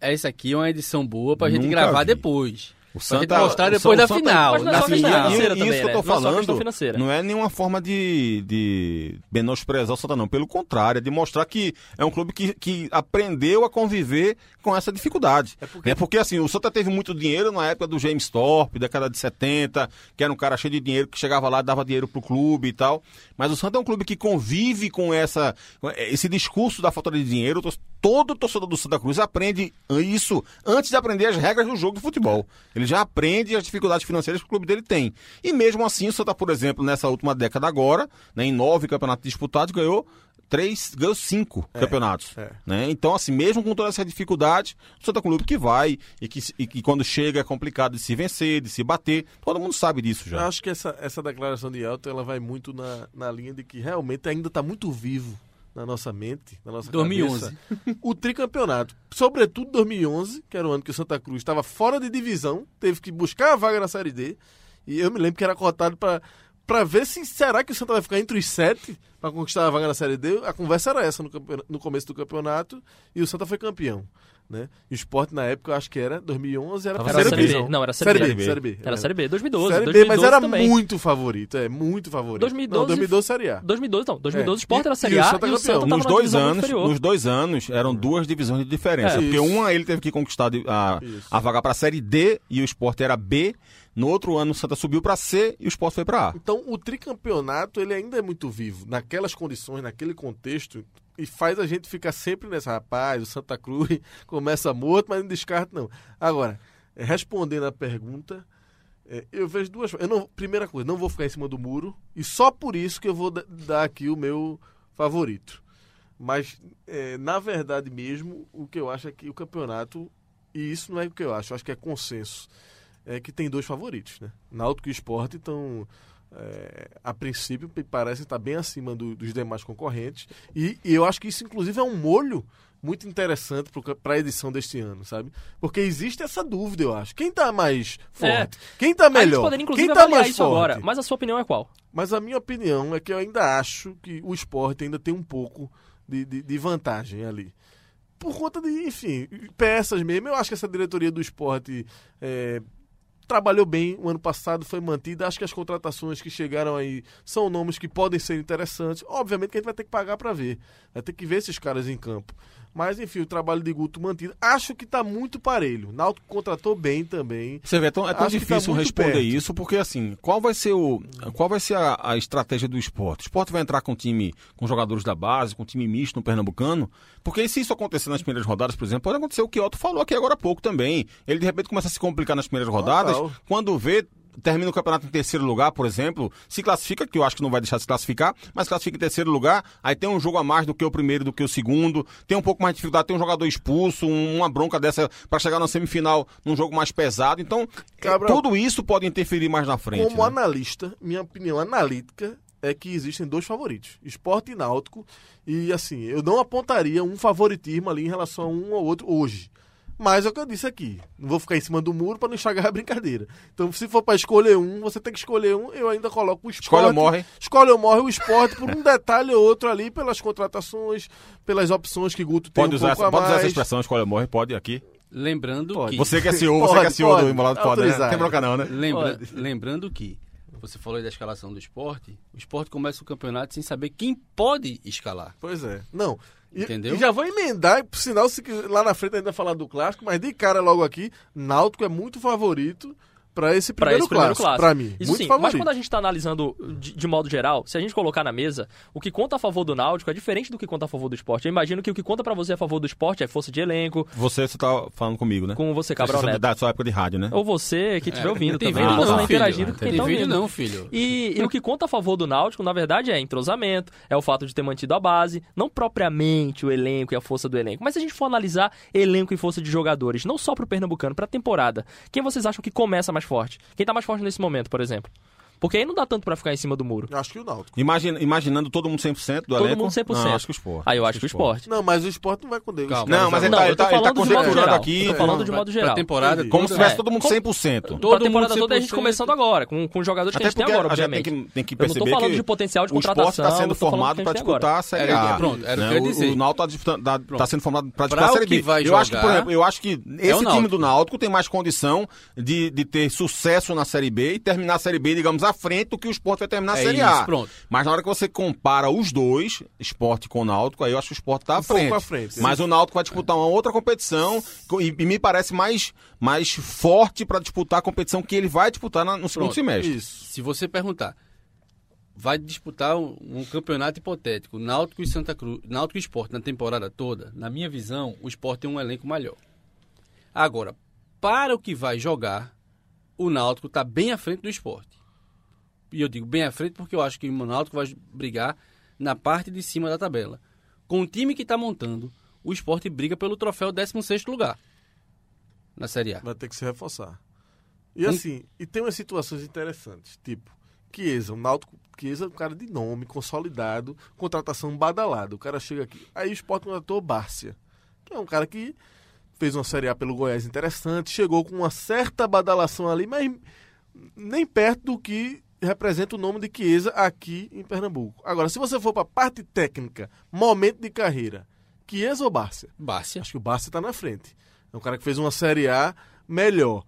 Essa aqui é uma edição boa pra gente
Nunca
gravar
vi.
depois.
O
gente mostrar depois da
Santa-
final.
É
Na final.
financeira
E
também,
isso que eu
né?
tô
Não é
falando não é nenhuma forma de, de menosprezar o Santa, não. Pelo contrário, é de mostrar que é um clube que, que aprendeu a conviver com essa dificuldade. É porque, assim, o Santa teve muito dinheiro na época do James Thorpe, década de 70, que era um cara cheio de dinheiro que chegava lá e dava dinheiro pro clube e tal. Mas o Santa é um clube que convive com essa, com esse discurso da falta de dinheiro. Todo torcedor do Santa Cruz aprende isso antes de aprender as regras do jogo de futebol. Ele já aprende as dificuldades financeiras que o clube dele tem. E mesmo assim, o Santa, por exemplo, nessa última década agora, né, em nove campeonatos disputados, ganhou três, ganhou cinco
É,
campeonatos.
é.
Né? Então, assim, mesmo com toda essa dificuldade, o Santa Clube que vai e que, e que quando chega é complicado de se vencer, de se bater. Todo mundo sabe disso
Eu
já.
acho que essa, essa declaração de Elton ela vai muito na, na linha de que realmente ainda está muito vivo na nossa mente, na nossa
2011.
cabeça, o tricampeonato. Sobretudo 2011, que era o ano que o Santa Cruz estava fora de divisão, teve que buscar a vaga na Série D. E eu me lembro que era cotado para para ver se será que o Santa vai ficar entre os sete para conquistar a vaga na Série D. A conversa era essa no, no começo do campeonato e o Santa foi campeão. Né? E o esporte na época, eu acho que era 2011, era a
Era a
terceira
Série B.
divisão.
Não, era a Série
Série
B.
B. Série B.
Era a Série B, 2012.
Série B,
2012
mas era
também.
muito favorito, é, muito favorito.
2012
não, 2012 Série A.
2012 não, 2012
É.
o Sport era a
E-
Série
e o
A
Santa
e o. Santa tava
Nos dois, anos,
inferior.
nos dois anos eram duas divisões de diferença.
É.
porque
Isso.
uma ele teve que conquistar a,
Isso.
a vaga para a Série D e o Sport era B. No outro ano o Santa subiu para C e o Sport foi para A.
Então, o tricampeonato, ele ainda é muito vivo, naquelas condições, naquele contexto, e faz a gente ficar sempre nessa, rapaz, o Santa Cruz começa morto, mas não descarta, não. Agora, respondendo a pergunta, eh, eu vejo duas eu não Primeira coisa, não vou ficar em cima do muro, e só por isso que eu vou da- dar aqui o meu favorito. Mas, eh, na verdade mesmo, o que eu acho é que o campeonato, e isso não é o que eu acho, eu acho que é consenso, é que tem dois favoritos, né? Náutico e Sport estão, é, a princípio, parece estar bem acima do- dos demais concorrentes. E, e eu acho que isso, inclusive, é um molho muito interessante para a edição deste ano, sabe? Porque existe essa dúvida, eu acho. Quem tá mais forte? Quem tá
É. A gente
melhor? Quem tá
avaliar
mais forte?
agora. Mas a sua opinião é qual?
Mas a minha opinião é que eu ainda acho que o esporte ainda tem um pouco de, de, de vantagem ali. Por conta de, enfim, peças mesmo. Eu acho que essa diretoria do esporte é, trabalhou bem o ano passado, foi mantida. Acho que as contratações que chegaram aí são nomes que podem ser interessantes. Obviamente que a gente vai ter que pagar para ver. Vai ter que ver esses caras em campo. Mas, enfim, o trabalho de Guto mantido. Acho que tá muito parelho. Náutico contratou bem também.
Você vê, é tão, é tão
tá
difícil
muito
responder
perto.
isso, porque assim, qual vai ser, o, qual vai ser a, a estratégia do esporte? O esporte vai entrar com time, com jogadores da base, com time misto no Pernambucano? Porque se isso acontecer nas primeiras rodadas, por exemplo, pode acontecer o que o Otto falou aqui agora há pouco também. Ele de repente começa a se complicar nas primeiras rodadas,
Total.
quando vê. Termina o campeonato em terceiro lugar, por exemplo, se classifica, que eu acho que não vai deixar de se classificar, mas classifica em terceiro lugar, aí tem um jogo a mais do que o primeiro, do que o segundo, tem um pouco mais de dificuldade, tem um jogador expulso, um- uma bronca dessa para chegar na semifinal num jogo mais pesado. Então,
Cabral,
tudo isso pode interferir mais na frente.
Como
né?
analista, minha opinião analítica é que existem dois favoritos, esporte e náutico. E assim, eu não apontaria um favoritismo ali em relação a um ou outro hoje. Mas é o que eu disse aqui. Não vou ficar em cima do muro para não estragar a brincadeira. Então, se for para escolher um, você tem que escolher um. Eu ainda coloco o esporte.
Escolhe ou morre.
Escolhe ou morre o esporte por um detalhe ou outro ali, pelas contratações, pelas opções que Guto tem
Pode,
um
usar,
pouco
essa, pode usar essa
mais.
expressão, escolha morre, pode aqui.
Lembrando
Pode.
que.
Você que é CEO, você
Pode,
que é CEO
pode.
do Embolado Foda, né? Não tem bronca não, né?
Lembra- lembrando que você falou aí da escalação do esporte, o esporte começa o campeonato sem saber quem pode escalar.
Pois é. Não. E,
Entendeu?
E já vou emendar, por sinal, se quiser- lá na frente ainda falar do clássico, mas de cara logo aqui, Náutico é muito favorito para esse
Pra
primeiro
esse primeiro
clássico.
clássico.
Pra mim,
Isso
muito
sim, mas
favorito.
quando a gente tá analisando de, de modo geral, se a gente colocar na mesa, o que conta a favor do Náutico é diferente do que conta a favor do esporte. Eu imagino que o que conta pra você a favor do esporte é força de elenco,
Você, você tá falando comigo, né?
com você, Cabral
Você
Neto.
Da sua época de rádio, né?
Ou você que estiver
É,
ouvindo
não tem
também.
vídeo
não,
estar
filho.
interagindo com quem tá ouvindo.
não, filho.
E, e o que conta a favor do Náutico, na verdade, é entrosamento, é o fato de ter mantido a base, não propriamente o elenco e a força do elenco. Mas se a gente for analisar elenco e força de jogadores, não só pro Pernambucano, pra temporada, quem vocês acham que começa mais forte? Quem tá mais forte nesse momento, por exemplo? Porque aí não dá tanto pra ficar em cima do muro.
Eu acho que o Náutico.
Imagina, imaginando todo mundo 100% do
Todo
elenco?
mundo 100%.
Não, acho que o esporte.
Aí eu acho que o esporte.
Não, mas o esporte não vai com Deus.
Calma.
Não, mas ele
Não,
tá, ele tá, ele tá
falando de modo
conjecturando
geral.
aqui.
Eu tô falando de modo
pra
geral.
temporada.
Como se
toda-
tivesse
É,
todo mundo
como-
100%.
Pra
Todo
temporada toda a gente
100%.
começando agora, com, com jogadores que a
Até
gente tem agora,
a gente
obviamente.
tem que, tem que
Eu não tô
perceber
falando
que
de potencial de
o esporte
contratação,
está sendo formado para
a
disputar a Série A.
pronto, era o
né?
que eu ia dizer.
O Náutico está
Pronto.
sendo formado para
Pra
disputar a Série B. eu acho que, por exemplo, eu acho que esse time do Náutico tem mais condição de, de ter sucesso na Série B e terminar a Série B, digamos, à frente do que o esporte vai terminar a
É
Série A.
pronto.
Mas na hora que você compara os dois, esporte com o Náutico, aí eu acho que o esporte está à
Um
frente.
à frente.
Mas o Náutico vai disputar uma outra competição e, e me parece mais, mais forte para disputar a competição que ele vai disputar na- no segundo
Pronto.
semestre.
Isso.
Se você perguntar, vai disputar um, um campeonato hipotético, Náutico e Santa Cruz, Náutico e Esporte na temporada toda, na minha visão, o Esporte tem um elenco melhor. Agora, para o que vai jogar, o Náutico está bem à frente do Esporte. E eu digo bem à frente porque eu acho que o Náutico vai brigar na parte de cima da tabela. Com o time que está montando, o esporte briga pelo troféu 16 lugar na Série A.
Vai ter que se reforçar. E assim, e tem umas situações interessantes, tipo, Chiesa, o Náutico, Chiesa é um cara de nome, consolidado, contratação badalada. O cara chega aqui, aí o Sport contratou Bárcia, que é um cara que fez uma Série A pelo Goiás interessante, chegou com uma certa badalação ali, mas nem perto do que representa o nome de Chiesa aqui em Pernambuco. Agora, se você for para a parte técnica, momento de carreira, Chiesa ou Bárcia?
Bárcia.
Acho que o Bárcia está na frente. É um cara que fez uma Série A melhor.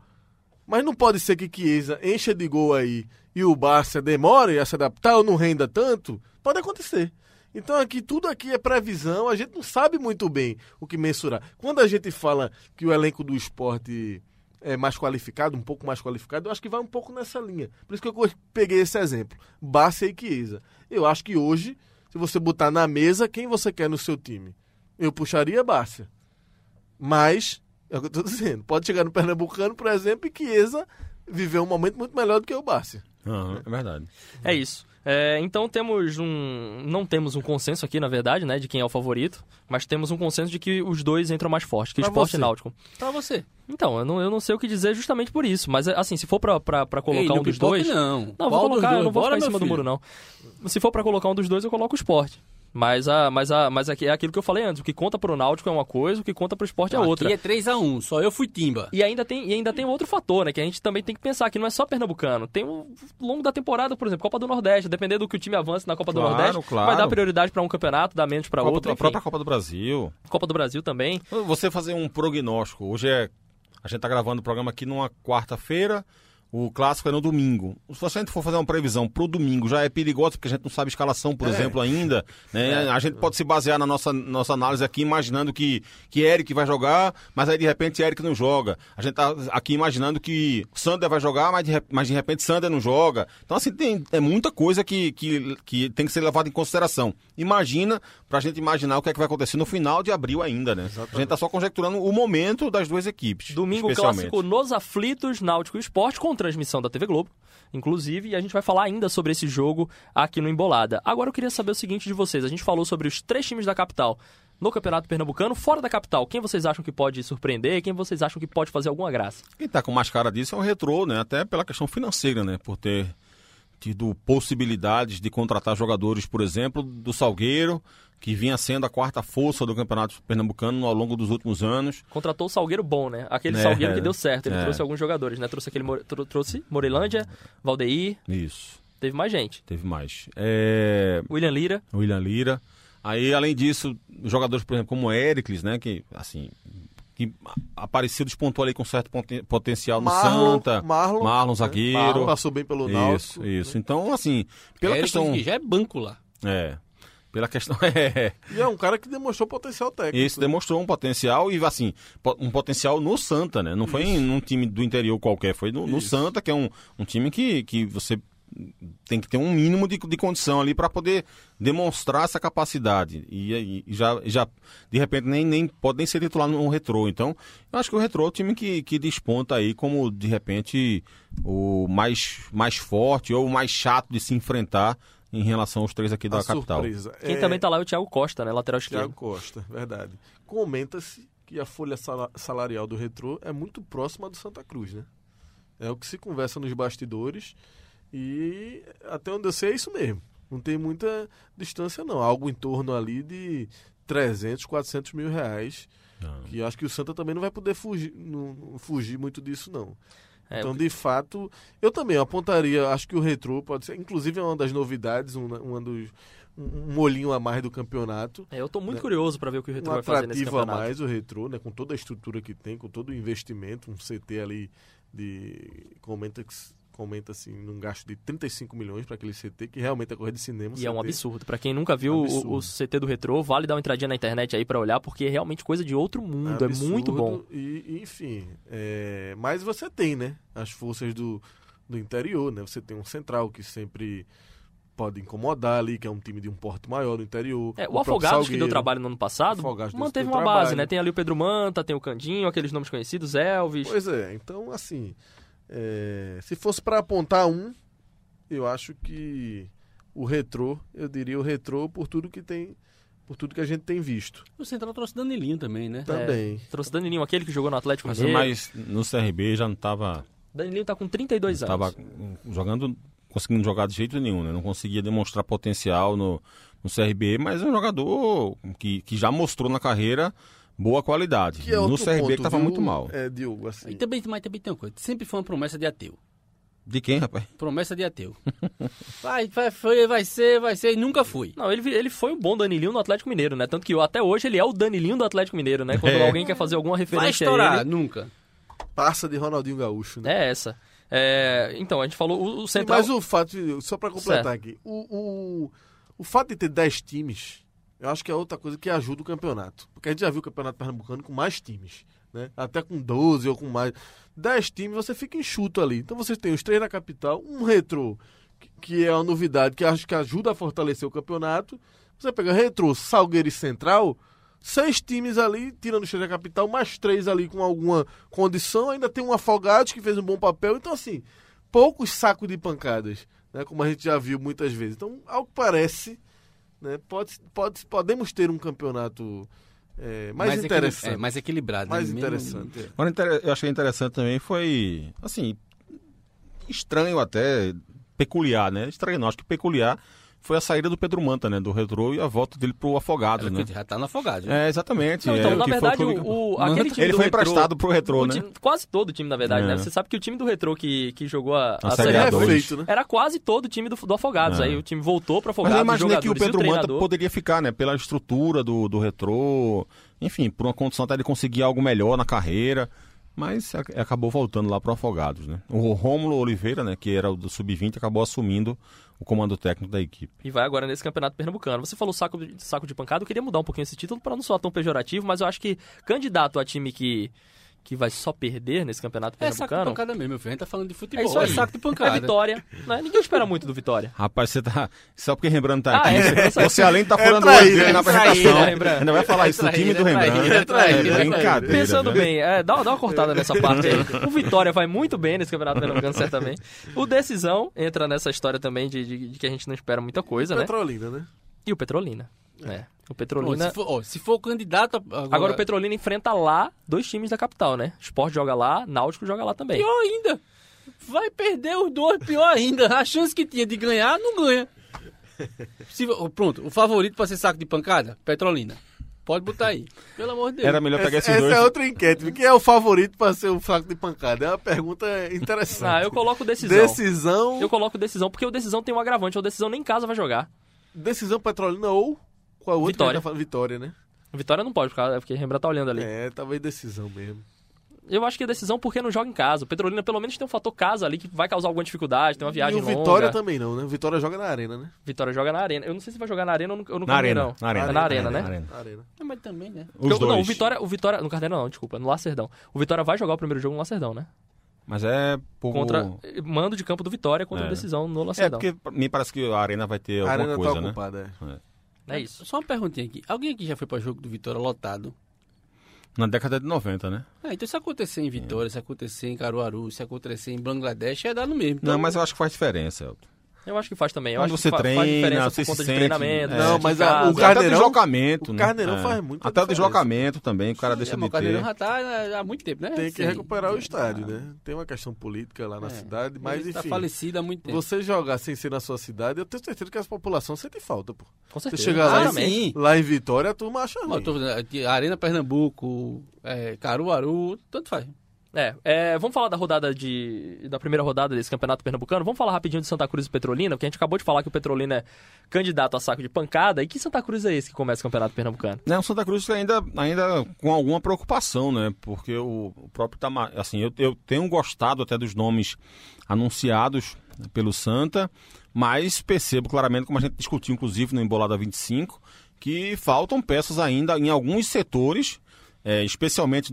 Mas não pode ser que Chiesa encha de gol aí e o Bárcia demore a se adaptar ou não renda tanto. Pode acontecer. Então aqui tudo aqui é previsão, a gente não sabe muito bem o que mensurar. Quando a gente fala que o elenco do esporte é mais qualificado, um pouco mais qualificado, eu acho que vai um pouco nessa linha. Por isso que eu peguei esse exemplo, Bárcia e Chiesa. Eu acho que hoje, se você botar na mesa, quem você quer no seu time? Eu puxaria Bárcia. Mas é o que eu estou dizendo. Pode chegar no Pernambucano, por exemplo, e Chiesa viveu um momento muito melhor do que o Bárcia.
Uhum, é verdade.
É isso. É, então temos um. Não temos um consenso aqui, na verdade, né? De quem é o favorito. Mas temos um consenso de que os dois entram mais fortes, que
Pra
esporte
você.
e náutico.
Pra você.
Então, eu não, eu não sei o que dizer justamente por isso. Mas assim, se for pra, pra, pra colocar
Ei,
um dos dois.
Não,
Não,
Qual
vou colocar,
dois?
eu não vou
Bora,
ficar em cima do
filho.
muro, não. Se for pra colocar um dos dois, eu coloco o esporte. Mas, a, mas, a, mas aqui é aquilo que eu falei antes. O que conta pro Náutico é uma coisa, o que conta pro esporte é outra.
Aqui é 3x1, só eu fui timba.
E ainda tem, e ainda tem outro fator, né? Que a gente também tem que pensar que não é só pernambucano. Tem o longo da temporada, por exemplo, Copa do Nordeste. Dependendo do que o time avance na Copa do
Claro,
Nordeste,
claro.
vai dar prioridade pra um campeonato, dar menos pra
Copa-
outro.
a própria Copa do Brasil.
Copa do Brasil também.
Você fazer um prognóstico. Hoje é. A gente tá gravando o programa aqui numa quarta-feira. O clássico é no domingo. Se a gente for fazer uma previsão pro domingo, já é perigoso, porque a gente não sabe escalação, por exemplo, ainda. Né? A gente pode se basear na nossa, nossa análise aqui, imaginando que, que Eric vai jogar, mas aí de repente Eric não joga. A gente tá aqui imaginando que Sander vai jogar, mas de, mas de repente Sander não joga. Então, assim, tem, é muita coisa que, que, que tem que ser levada em consideração. Imagina, pra gente imaginar o que é que vai acontecer no final de abril ainda, né? A gente tá só conjecturando o momento das duas equipes.
Domingo clássico nos aflitos, Náutico Esporte, com transmissão da TV Globo. Inclusive, e a gente vai falar ainda sobre esse jogo aqui no Embolada. Agora eu queria saber o seguinte de vocês. A gente falou sobre os três times da capital no Campeonato Pernambucano. Fora da capital, quem vocês acham que pode surpreender? Quem vocês acham que pode fazer alguma graça?
Quem tá com mais cara disso é o Retrô, né? Até pela questão financeira, né? Por ter tido possibilidades de contratar jogadores, por exemplo, do Salgueiro, que vinha sendo a quarta força do Campeonato Pernambucano ao longo dos últimos anos.
Contratou o Salgueiro bom, né? Aquele
É,
Salgueiro que deu certo. Ele
é.
trouxe alguns jogadores, né? Trouxe aquele trouxe Morelândia, Valdeir,
Isso,
teve mais gente.
teve mais. É...
William Lira.
William Lira. Aí, além disso, jogadores, por exemplo, como Ericles, né? Que, assim, que apareceu, despontou ali com certo poten- potencial no
Marlon-
Santa.
Marlon,
Marlon
né?
zagueiro.
Marlon passou bem pelo
Isso,
Náutico.
isso. Então, assim, pela
Eric,
questão...
que já é banco lá.
É, pela questão... É,
E é um cara que demonstrou potencial técnico.
Esse demonstrou um potencial e, assim, um potencial no Santa, né? Não foi em num time do interior qualquer, foi no, no
Isso.
Santa, que é um, um time que, que você tem que ter um mínimo de, de condição ali para poder demonstrar essa capacidade. E, aí já, já, de repente, nem, nem pode nem ser titular no retrô. Então, eu acho que o retrô é o time que, que desponta aí como, de repente, o mais, mais forte ou o mais chato de se enfrentar em relação aos três aqui da
a
capital.
surpresa.
Quem
é
também tá lá é o Thiago Costa, né? Lateral
Thiago
esquerdo.
Costa, verdade. Comenta-se que a folha sala- salarial do Retrô é muito próxima do Santa Cruz, né? É o que se conversa nos bastidores e até onde eu sei é isso mesmo. Não tem muita distância não, algo em torno ali de 300, 400 mil reais.
Não.
Que eu acho que o Santa também não vai poder fugir, não, não fugir muito disso não.
É,
então, de fato, eu também apontaria, acho que o Retrô pode ser, inclusive é uma das novidades, uma, uma dos, um, olhinho a mais do campeonato
É, eu tô muito
né?
curioso pra ver o que o Retro
um
vai fazer nesse
atrativo a
campeonato.
mais o retrô, né? Com toda a estrutura que tem, com todo o investimento, um CT ali de comenta que comenta assim num gasto de 35 milhões para aquele CT que realmente é correr de cinema.
E é um
CT.
absurdo. Pra quem nunca viu o, o CT do Retro, vale dar uma entradinha na internet aí pra olhar, porque é realmente coisa de outro mundo. É
Absurdo,
muito bom.
E, enfim, é, mas você tem, né? As forças do, do interior, né? Você tem um central que sempre pode incomodar ali, que é um time de um porte maior do interior.
É, o,
próprio
Afogados, que deu trabalho no ano passado, manteve uma
trabalho.
base, né? Tem ali o Pedro Manta, tem o Candinho, aqueles nomes conhecidos, Elvis.
Pois é, então assim, é, se fosse para apontar um, eu acho que o retrô, eu diria o retrô por tudo que tem, por tudo que a gente tem visto.
O Central trouxe Danilinho também, né?
Também.
Trouxe Danilinho, aquele que jogou no Atlético
Mas,
Mineiro.
mas no CRB já não estava
Danilinho tá com 32 anos.
tava jogando, conseguindo jogar de jeito nenhum, né? Não conseguia demonstrar potencial no, no CRB, mas é um jogador que, que já mostrou na carreira boa qualidade.
Que é
no CRB
ponto,
que tava
viu,
muito mal.
É, Diogo, assim.
E também, mas também tem uma coisa, sempre foi uma promessa de ateu.
De quem, rapaz?
Promessa de ateu. vai, vai, foi, vai ser, vai ser, e nunca fui.
Não, ele, ele foi um bom Danilinho no Atlético Mineiro, né? Tanto que até hoje ele é o Danilinho do Atlético Mineiro, né? Quando
É.
alguém quer fazer alguma
Vai
referência a
estourar,
ele,
nunca.
Passa de Ronaldinho Gaúcho, né?
é essa. É, então, a gente falou o, o Central...
Mas o fato, só pra completar aqui, o, o, o fato de ter 10 times, eu acho que é outra coisa que ajuda o campeonato. Porque a gente já viu o campeonato pernambucano com mais times, né? Até com 12 ou com mais. 10 times você fica enxuto ali. Então você tem os três na capital, um retrô, que- é uma novidade que acho que ajuda a fortalecer o campeonato. Você pega retrô, Salgueiro e Central, seis times ali, tirando os três da capital, mais três ali com alguma condição. Ainda tem um Afogados que fez um bom papel. Então, assim, poucos sacos de pancadas, né? Como a gente já viu muitas vezes. Então, ao que parece, né? Pode, pode, podemos ter um campeonato é, mais,
equili-
interessante.
é, mais equilibrado.
mais
né?
interessante. é.
Agora, eu achei interessante também foi, assim, estranho até, peculiar, né? Estranho não, acho que peculiar foi a saída do Pedro Manta, né? Do Retrô e a volta dele pro Afogados,
Era
né?
já tá no afogado. né?
É, exatamente.
Não, então,
é,
na
que foi
verdade,
clube-
o, o- aquele time
Ele
do
foi
Retrô-
emprestado pro Retrô,
o
né?
time- quase todo o time, na verdade,
É.
né? Você sabe que o time do Retrô que, que jogou a,
A
a
Série dois.
refeito, né?
era quase todo o time do, do Afogados.
É.
Aí o time voltou pro
Mas
Afogados,
eu
os
imaginei que o Pedro Manta
treinador.
poderia ficar, né? Pela estrutura do, do Retrô, enfim, por uma condição até de conseguir algo melhor na carreira. Mas ac- acabou voltando lá pro Afogados, né? O Rômulo Oliveira, né? Que era o do Sub-20, acabou assumindo o comando técnico da equipe.
E vai agora nesse campeonato pernambucano. Você falou saco de, saco de pancada, eu queria mudar um pouquinho esse título para não soar tão pejorativo, mas eu acho que candidato a time que, que vai só perder nesse campeonato
É saco de
pernambucano.
pancada mesmo, meu filho. A gente tá falando de futebol.
É isso aí.
saco de
É
pancada.
vitória. Né? Ninguém espera muito do Vitória.
Rapaz, você tá. Só porque Rembrandt tá
Ah,
aqui.
é,
você, você além de tá furando o
traíra,
olho dele na
é traíra,
apresentação.
Rembrandt.
Ainda vai falar isso do time do
é
Rembrandt.
é traíra, é
Brincadeira.
Pensando
né?
bem, é, dá, dá uma cortada nessa parte aí. O Vitória vai muito bem nesse campeonato pernambucano, certamente. O Decisão entra nessa história também de, de- de que a gente não espera muita coisa, né?
Petrolina, né?
E o Petrolina. É. O
Pô,
Petrolina.
se, for, ó, se for o candidato. Agora,
Agora o Petrolina enfrenta lá dois times da capital, né? Sport joga lá, Náutico joga lá também.
Pior ainda. Vai perder os dois, pior ainda. A chance que tinha de ganhar, não ganha. Se- pronto, o favorito pra ser saco de pancada? Petrolina. Pode botar aí. Pelo amor de Deus.
Era melhor pegar
Essa,
esses
essa
dois.
é outra enquete. Quem é o favorito para ser o fraco de pancada? É uma pergunta interessante.
Ah, eu coloco decisão.
Decisão.
Eu coloco decisão, porque o decisão tem um agravante. O decisão nem em casa vai jogar.
Decisão Petrolina ou qual é o outro?
Vitória.
que a gente tá falando? Vitória, né?
Vitória não pode, porque porque Rembrandt tá olhando ali.
É, talvez decisão mesmo.
Eu acho que é decisão porque não joga em casa. O Petrolina pelo menos tem um fator casa ali que vai causar alguma dificuldade, tem uma viagem
e o
longa.
Vitória também não, né? Vitória joga na arena, né?
Vitória joga na arena. Eu não sei se vai jogar na arena ou no, ou no
Na
Carneirão.
arena, na arena.
É na arena, né?
Na arena.
Na arena.
É, mas também, né?
Os
Eu-
dois.
Não, o Vitória, o Vitória. No Carneirão não, desculpa, no Lacerdão. O Vitória vai jogar o primeiro jogo no Lacerdão, né?
Mas é pouco...
Contra. Mando de campo do Vitória contra
É.
decisão no
É,
Lacerdão.
porque me parece que a arena vai ter alguma
arena
coisa,
tá
né?
ocupada, é.
É isso.
Só uma perguntinha aqui. Alguém aqui já foi pra jogo do Vitória lotado?
Na década de 90, né?
Ah, então se acontecer em Vitória, se acontecer em Caruaru, se acontecer em Bangladesh, é dar no mesmo. Então,
Não, mas eu acho que faz diferença, Elton.
Eu acho que faz também. Eu
Quando
acho
você
que fa- faz
treina,
diferença
você
por
se
conta de
sente-
treinamento.
é.
Não, mas
em
a-
casa.
o
Até o
Carneirão-
deslocamento,
o
né?
Carneirão
É.
faz muita
Até o deslocamento também, o cara deixa
é,
de
o Carneirão
ter.
já tá há muito tempo, né?
Tem que
Sim.
recuperar o
Ah,
estádio, né? Tem uma questão política lá na
É.
cidade, mas
tá
enfim.
falecido há muito tempo.
Você jogar sem ser na sua cidade, eu tenho certeza que a população sente falta, pô.
Com
Você
certeza.
chega lá,
Exatamente.
sim.
lá em Vitória, a turma acha ruim.
Arena Pernambuco, é, Caruaru, tanto faz.
É, é, vamos falar da rodada de. da primeira rodada desse campeonato pernambucano. Vamos falar rapidinho de Santa Cruz e Petrolina, porque a gente acabou de falar que o Petrolina é candidato a saco de pancada. E que Santa Cruz é esse que começa o campeonato pernambucano?
Não, o Santa Cruz ainda, ainda com alguma preocupação, né? Porque o, o próprio Tamar... Assim, eu, eu tenho gostado até dos nomes anunciados pelo Santa, mas percebo claramente, como a gente discutiu, inclusive, no Embolada 25, que faltam peças ainda em alguns setores, é, especialmente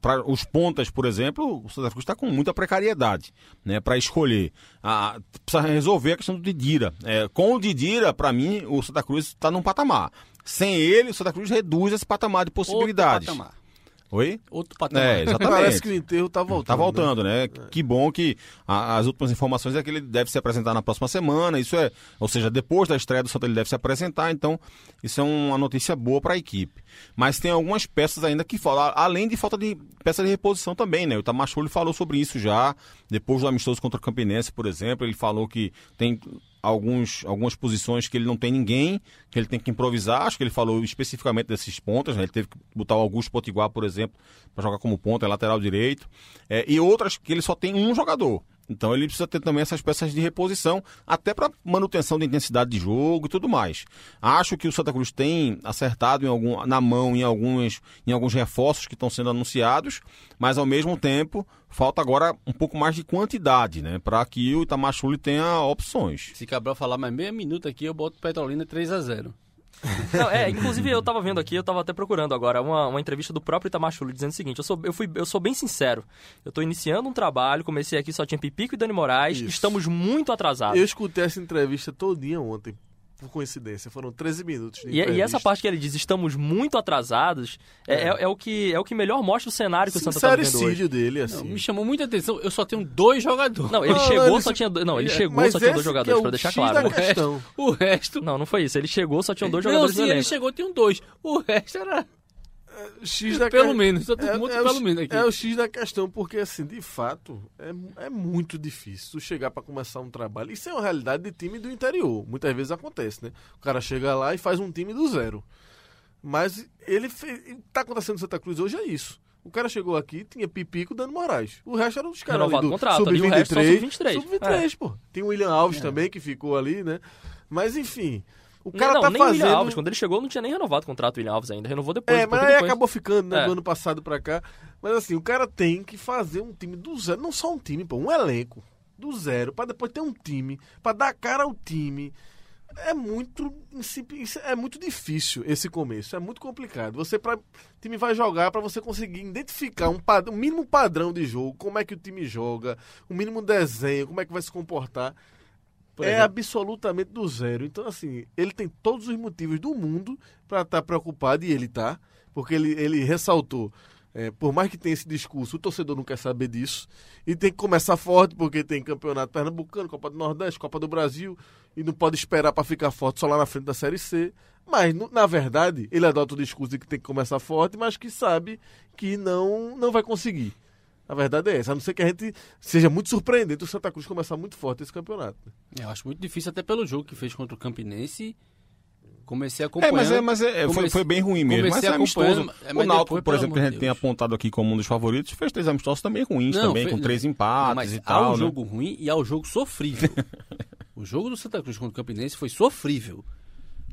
para os pontas, por exemplo, o Santa Cruz está com muita precariedade né, para escolher. Ah, precisa resolver a questão do Didira. É, com o Didira, para mim, o Santa Cruz está num patamar. Sem ele, o Santa Cruz reduz esse patamar de possibilidades.
Outro patamar.
Oi?
Outro patamar.
É, exatamente.
Parece que o enterro tá voltando.
Tá voltando, né? Que bom que a- as últimas informações é que ele deve se apresentar na próxima semana. Isso é, ou seja, depois da estreia do Santa ele deve se apresentar. Então, isso é uma notícia boa para a equipe. Mas tem algumas peças ainda que faltam, além de falta de peça de reposição também, né? O Tamachule falou sobre isso já depois do amistoso contra o Campinense, por exemplo. Ele falou que tem alguns, algumas posições que ele não tem ninguém, que ele tem que improvisar. Acho que ele falou especificamente desses pontas, né? Ele teve que botar o Augusto Potiguar, por exemplo, para jogar como ponta, é lateral direito. É, e outras que ele só tem um jogador. Então ele precisa ter também essas peças de reposição, até para manutenção da intensidade de jogo e tudo mais. Acho que o Santa Cruz tem acertado algum, na mão em alguns, em alguns reforços que estão sendo anunciados, mas ao mesmo tempo falta agora um pouco mais de quantidade, né? Para que o Itamachule tenha opções.
Se Cabral falar mais meia minuto aqui, eu boto Petrolina 3 a 0
Não, é, inclusive eu tava vendo aqui, eu tava até procurando agora uma, uma entrevista do próprio Itamachule dizendo o seguinte: eu sou, eu, fui, eu sou bem sincero. Eu tô iniciando um trabalho, comecei aqui, só tinha Pipico e Dani Moraes,
Isso.
estamos muito atrasados.
Eu escutei essa entrevista todinha ontem, por coincidência. Foram 13 minutos de
E, e essa parte que ele diz, estamos muito atrasados, é, é- é o, que, é o que melhor mostra o cenário que o Santa tá vivendo hoje.
Dele,
Não,
assim.
me chamou muita atenção. Eu só tenho dois jogadores.
Não, ele
Não,
chegou,
ele
só
se-
tinha, do- não, ele
É,
chegou,
Mas
só tinha dois
que
jogadores,
é o
pra deixar claro. né?
questão.
O resto.
Não, não foi isso. Ele chegou, só tinham dois
não,
jogadores
sim,
no
ele chegou, tinha um dois. O resto era.
X da
Pelo
que-
menos, tô muito
o
pelo
X-
menos aqui.
É o X da questão, porque assim, de fato, é, é muito difícil tu chegar pra começar um trabalho. Isso é uma realidade de time do interior. Muitas vezes acontece, né? O cara chega lá e faz um time do zero. Mas ele fez. Tá acontecendo no Santa Cruz hoje é isso. O cara chegou aqui, tinha Pipico dando Moraes. O resto era os caras ali do
o contrato, ali o resto só
sub-23.
sub-23.
Sub-23, pô. Tem o William Alves
É.
também, que ficou ali, né? Mas enfim, o cara
não,
tá
nem o
fazendo...
William Alves. Quando ele chegou, não tinha nem renovado o contrato do William Alves ainda. Renovou depois.
É,
um
mas aí
depois.
acabou ficando, né,
É.
do ano passado pra cá. Mas assim, o cara tem que fazer um time do zero, não só um time, pô, um elenco do zero, pra depois ter um time, pra dar cara ao time. É muito é muito difícil esse começo, é muito complicado. Você para time vai jogar pra você conseguir identificar um, pad- um mínimo padrão de jogo, como é que o time joga, um mínimo desenho, como é que vai se comportar. É
exemplo.
absolutamente do zero. Então, assim, ele tem todos os motivos do mundo para estar preocupado, e ele tá, porque ele, ele ressaltou. é, por mais que tenha esse discurso, o torcedor não quer saber disso. E tem que começar forte, porque tem campeonato pernambucano, Copa do Nordeste, Copa do Brasil, e não pode esperar para ficar forte só lá na frente da Série C. Mas, na verdade, ele adota o discurso de que tem que começar forte, mas que sabe que não, não vai conseguir. A verdade é essa, a não ser que a gente seja muito surpreendente o Santa Cruz começar muito forte esse campeonato.
Eu acho muito difícil, até pelo jogo que fez contra o Campinense. Comecei a
É,
acompanhar.
mas, é, mas é, foi,
comecei-
foi bem ruim mesmo. Mas é amistoso.
é,
o
mas
Náutico,
depois,
por exemplo, que a gente
de
tem
Deus.
apontado aqui como um dos favoritos, fez três amistosos também ruins,
Não,
também,
foi-
com três
Não,
empates
mas
e
há
tal.
um
né?
jogo ruim e há o jogo sofrível. o jogo do Santa Cruz contra o Campinense foi sofrível.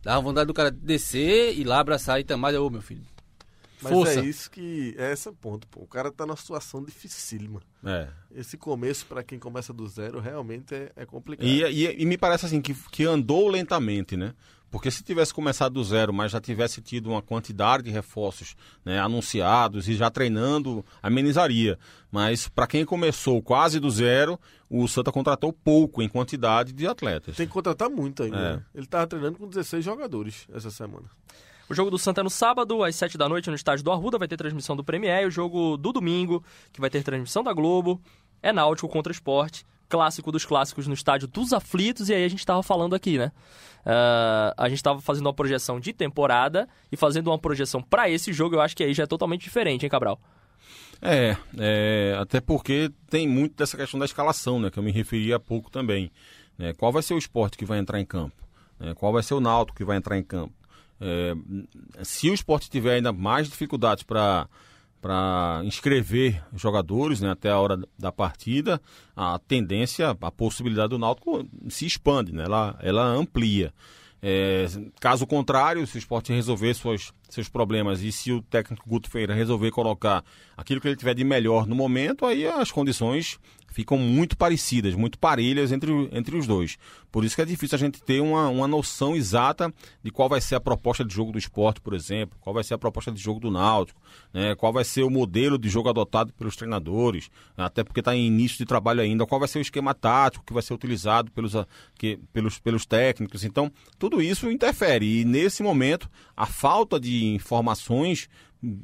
Dava vontade do cara descer e lá abraçar Itamar e ô meu filho.
Mas
Força.
é isso que. É esse ponto, pô. O cara tá numa situação dificílima.
É.
Esse começo, pra quem começa do zero, realmente é, é complicado.
E, e- e me parece assim que, que andou lentamente, né? Porque se tivesse começado do zero, mas já tivesse tido uma quantidade de reforços né, anunciados e já treinando, amenizaria. Mas para quem começou quase do zero, o Santa contratou pouco em quantidade de atletas.
Tem que contratar muito ainda.
É.
né? Ele tava treinando com 16 jogadores essa semana.
O jogo do Santa é no sábado, às 7 da noite, no estádio do Arruda, vai ter transmissão do Premier. O jogo do domingo, que vai ter transmissão da Globo, é Náutico contra Esporte. Clássico dos clássicos no estádio dos aflitos. E aí a gente tava falando aqui, né? Ah, a gente tava fazendo uma projeção de temporada e fazendo uma projeção pra esse jogo. Eu acho que aí já é totalmente diferente, hein, Cabral?
É, é, até porque tem muito dessa questão da escalação, né? Que eu me referi há pouco também. né? Qual vai ser o esporte que vai entrar em campo? né? Qual vai ser o Náutico que vai entrar em campo? É, se o esporte tiver ainda mais dificuldades para para inscrever jogadores né, até a hora da partida, a tendência, a possibilidade do Náutico se expande, né, ela, ela amplia. É, caso contrário, se o esporte resolver suas, seus problemas e se o técnico Guto Feira resolver colocar aquilo que ele tiver de melhor no momento, aí as condições ficam muito parecidas, muito parelhas entre, entre os dois. Por isso que é difícil a gente ter uma, uma noção exata de qual vai ser a proposta de jogo do esporte, por exemplo, qual vai ser a proposta de jogo do Náutico, né, qual vai ser o modelo de jogo adotado pelos treinadores, até porque está em início de trabalho ainda, qual vai ser o esquema tático que vai ser utilizado pelos, a- que, pelos, pelos técnicos. Então, tudo isso interfere. E nesse momento, a falta de informações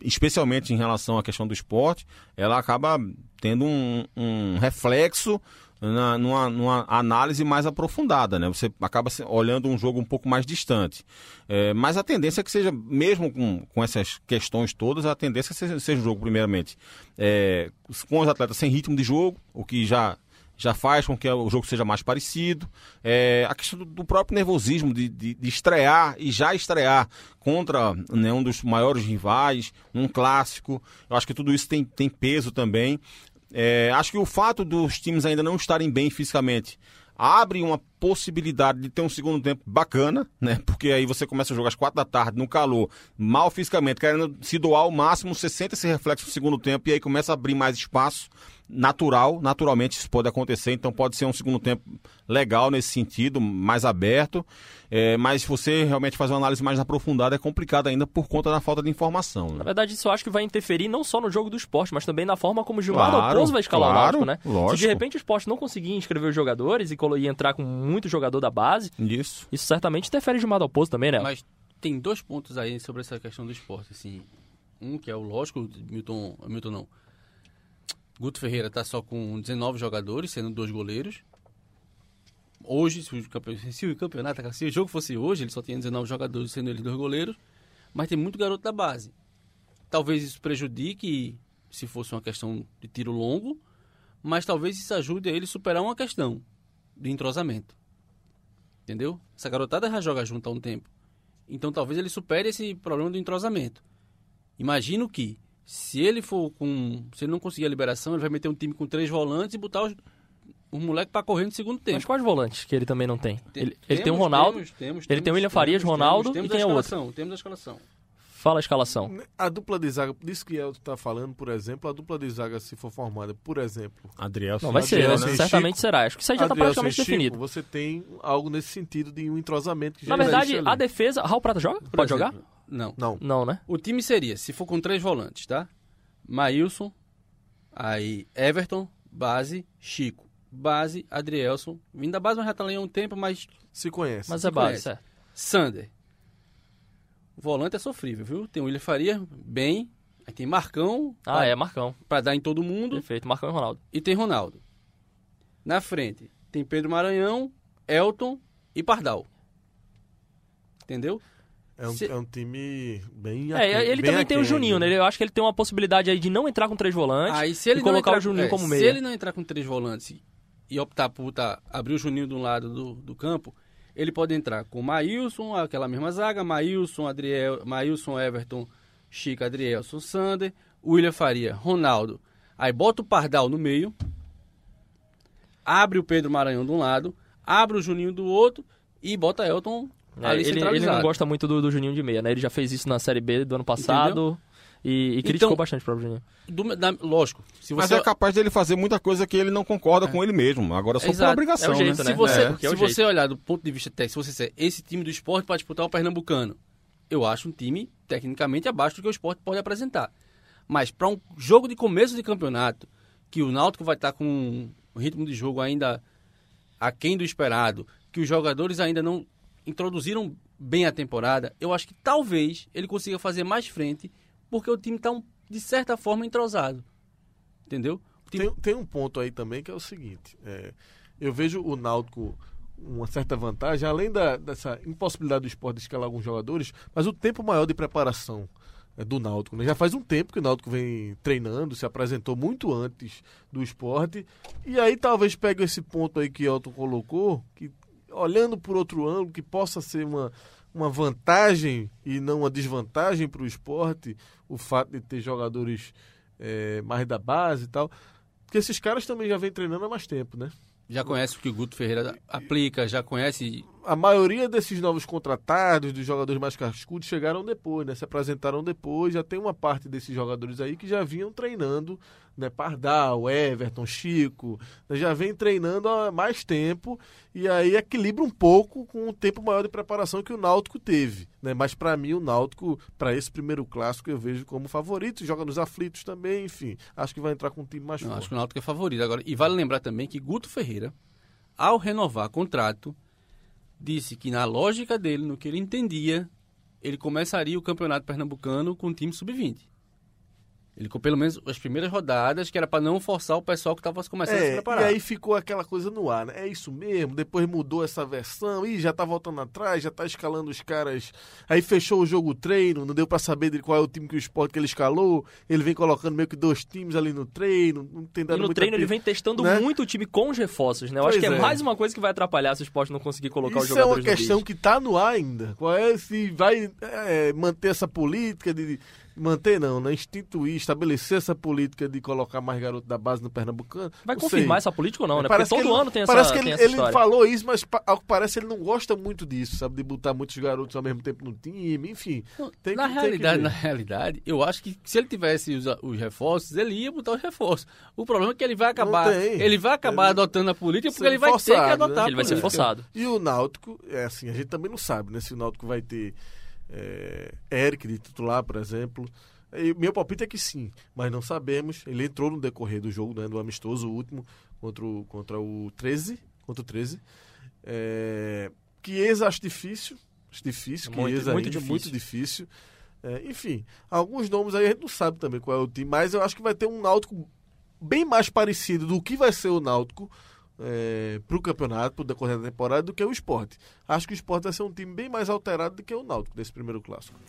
especialmente em relação à questão do esporte, ela acaba tendo um, um reflexo na, numa, numa, análise mais aprofundada, né? Você acaba olhando um jogo um pouco mais distante. É, mas a tendência é que seja, mesmo com, com essas questões todas, a tendência é que seja, seja um jogo, primeiramente, é, com os atletas sem ritmo de jogo, o que já já faz com que o jogo seja mais parecido. É, a questão do próprio nervosismo de, de, de, estrear e já estrear contra né, um dos maiores rivais, um clássico. Eu acho que tudo isso tem, tem peso também. É, acho que o fato dos times ainda não estarem bem fisicamente abre uma possibilidade de ter um segundo tempo bacana, né? Porque aí você começa a jogar às quatro da tarde, no calor, mal fisicamente, querendo se doar ao máximo, você sente esse reflexo no segundo tempo e aí começa a abrir mais espaço natural, naturalmente isso pode acontecer, então pode ser um segundo tempo legal nesse sentido, mais aberto, é, mas se você realmente fazer uma análise mais aprofundada é complicado ainda por conta da falta de informação. Né?
Na verdade, isso eu acho que vai interferir não só no jogo do esporte, mas também na forma como o Gilmar claro, Dalpozo vai escalar claro, o Náutico, né?
Lógico.
Se de repente o esporte não conseguir inscrever os jogadores e, e entrar com muito jogador da base,
isso,
isso certamente interfere em Gilmar Dalpozo também, né?
Mas tem dois pontos aí sobre essa questão do esporte, assim, um que é o lógico, Milton, Milton não, Guto Ferreira está só com 19 jogadores, sendo dois goleiros. Hoje, se o, campeonato, se o campeonato, se o jogo fosse hoje, ele só tinha 19 jogadores, sendo ele dois goleiros. Mas tem muito garoto da base. Talvez isso prejudique se fosse uma questão de tiro longo, mas talvez isso ajude a ele superar uma questão de entrosamento. Entendeu? Essa garotada já joga junto há um tempo. Então talvez ele supere esse problema do entrosamento. Imagino que se ele for com. Se ele não conseguir a liberação, ele vai meter um time com três volantes e botar os, o moleque para correr no segundo tempo.
Mas quais volantes que ele também não tem? tem ele, ele tem um Ronaldo. Temos, temos, ele tem o William Farias, Ronaldo e tem o outro.
Temos a escalação.
Fala a escalação.
A dupla de zaga, disso que Elton está falando, por exemplo, a dupla de zaga, se for formada, por exemplo.
Adriel
Não, vai ser, né? certamente será. Acho que isso aí já está praticamente Chico, definido.
Você tem algo nesse sentido de um entrosamento que
já Na verdade, a defesa. Raul Prata joga?
Por
Pode
exemplo,
jogar?
Não.
Não. Não, né?
O time seria, se for com três volantes, tá? Maílson, aí Everton, base, Chico. Base, Adrielson. Vindo da base, mas já tá ali há um tempo, mas...
Se conhece.
Mas
se
é base, certo.
Sander. O volante é sofrível, viu? Tem o William Faria, bem. Aí tem Marcão.
Ah, pra, é, Marcão.
Pra dar em todo mundo.
Perfeito, Marcão e Ronaldo.
E tem Ronaldo. Na frente, tem Pedro Maranhão, Elton e Pardal. Entendeu?
É um, Se... é um time bem
É, ele
bem
também tem o Juninho, né? Eu acho que ele tem uma possibilidade aí de não entrar com três volantes
aí, se ele
e colocar
entrar,
o Juninho
é,
como meia.
Se ele não entrar com três volantes e optar por tá, abrir o Juninho de um lado do, do campo, ele pode entrar com Maílson, aquela mesma zaga, Maílson, Adriel, Maílson, Everton, Chico, Adrielson, Sander, William Faria, Ronaldo. Aí bota o Pardal no meio, abre o Pedro Maranhão de um lado, abre o Juninho do outro e bota Elton
é, ele, ele, não gosta muito do, do, Juninho de meia, né? Ele já fez isso na Série B do ano passado e, e, criticou então, bastante o próprio Juninho.
Do, da, lógico.
Se você... Mas é capaz dele fazer muita coisa que ele não concorda é. com ele mesmo. Agora só Exato. por obrigação,
é jeito,
né?
né?
Se você, é. se você olhar do ponto de vista técnico, se você disser, esse time do esporte para disputar o Pernambucano, eu acho um time tecnicamente abaixo do que o esporte pode apresentar. Mas para um jogo de começo de campeonato, que o Náutico vai estar com um ritmo de jogo ainda aquém do esperado, que os jogadores ainda não introduziram bem a temporada, eu acho que talvez ele consiga fazer mais frente, porque o time está, um, de certa forma, entrosado. Entendeu?
Time... Tem, tem, um ponto aí também que é o seguinte: é, eu vejo o Náutico uma certa vantagem, além da, dessa impossibilidade do esporte de escalar alguns jogadores, mas o tempo maior de preparação é, do Náutico. Né? Já faz um tempo que o Náutico vem treinando, se apresentou muito antes do esporte. E aí talvez pegue esse ponto aí que Elton colocou, que olhando por outro ângulo, que possa ser uma, uma vantagem e não uma desvantagem para o esporte, o fato de ter jogadores é, mais da base e tal. Porque esses caras também já vêm treinando há mais tempo, né?
Já conhece o que o Guto Ferreira aplica, já conhece.
A maioria desses novos contratados, dos jogadores mais cascudos, chegaram depois, né? Se apresentaram depois. Já tem uma parte desses jogadores aí que já vinham treinando né, Pardal, Everton, Chico, né, já vem treinando há mais tempo e aí equilibra um pouco com o tempo maior de preparação que o Náutico teve. Né? Mas para mim o Náutico, para esse primeiro clássico, eu vejo como favorito, joga nos aflitos também, enfim, acho que vai entrar com um time mais
Não,
forte.
Acho que o Náutico é favorito. Agora, e vale lembrar também que Guto Ferreira, ao renovar contrato, disse que na lógica dele, no que ele entendia, ele começaria o campeonato pernambucano com o time sub-20. Ele com pelo menos as primeiras rodadas, que era para não forçar o pessoal que estava começando a se
É,
preparar.
e aí ficou aquela coisa no ar, né? É isso mesmo, depois mudou essa versão, e já tá voltando atrás, já tá escalando os caras. Aí fechou o jogo treino, não deu pra saber de qual é o time que o esporte que ele escalou. Ele vem colocando meio que dois times ali no treino, não tem
E
dado
no
muita
treino ele vem testando
né?
muito o time com os reforços, né? Eu
Pois
acho que é,
é.
mais uma coisa que vai atrapalhar se o esporte não conseguir colocar os
Isso é uma
jogadores no
questão que tá no ar ainda. Qual é se vai é, manter essa política de. Manter não, né? Instituir, estabelecer essa política de colocar mais garoto da base no Pernambucano.
Vai
Não
confirmar
sei.
essa política ou não, né?
Parece
Porque
que
todo
ele-
ano tem essa,
Parece que ele, ele falou isso, mas ao que parece ele não gosta muito disso, sabe? De botar muitos garotos ao mesmo tempo no time, enfim. Tem
na
que- tem que
realidade, na realidade, eu acho que se ele tivesse os, os reforços, ele ia botar os reforços. O problema é que ele vai acabar, ele vai acabar
Ele-
adotando a política porque ele vai ter que
forçado,
adotar.
né?
a
Ele vai ser forçado.
E o Náutico, é assim, a gente também não sabe, né? Se o Náutico vai ter é, Eric de titular, por exemplo. E meu palpite é que sim, mas não sabemos. Ele entrou no decorrer do jogo, né? Do amistoso, o último, contra o, contra o 13. Contra o 13. É, Chiesa acho difícil. Acho difícil.
Muito-
Chiesa
muito
ainda,
difícil.
muito difícil. É, enfim, alguns nomes aí a gente não sabe também qual é o time, mas eu acho que vai ter um Náutico bem mais parecido do que vai ser o Náutico é, pro campeonato, pro decorrer da temporada, do que o esporte. Acho que o esporte vai ser um time bem mais alterado do que o Náutico desse primeiro clássico.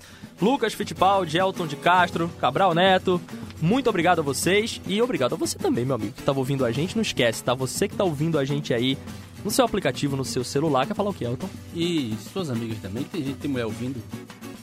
Lucas Fittipaldi, Elton de Castro, Cabral Neto, muito obrigado a vocês e obrigado a você também, meu amigo, que estava ouvindo a gente. Não esquece, tá? Você que tá ouvindo a gente aí no seu aplicativo, no seu celular, quer falar o que, Elton?
E suas amigas também, que tem gente, tem mulher ouvindo.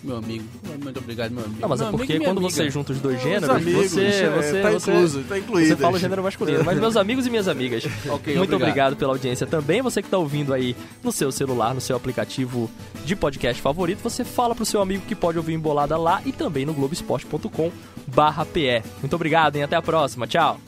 Meu amigo, muito obrigado, meu amigo.
Não, mas
Meu
é porque
e
quando
amiga.
você junta os dois
Os
gêneros,
amigos,
você,
é,
você,
tá
você,
incluso, tá incluído.
você fala o gênero masculino. Mas meus amigos e minhas amigas,
Ok,
muito
obrigado.
obrigado pela audiência também. Você que tá ouvindo aí no seu celular, no seu aplicativo de podcast favorito, você fala pro seu amigo que pode ouvir Embolada lá e também no globesport.com barra PE. Muito obrigado, hein? Até a próxima. Tchau!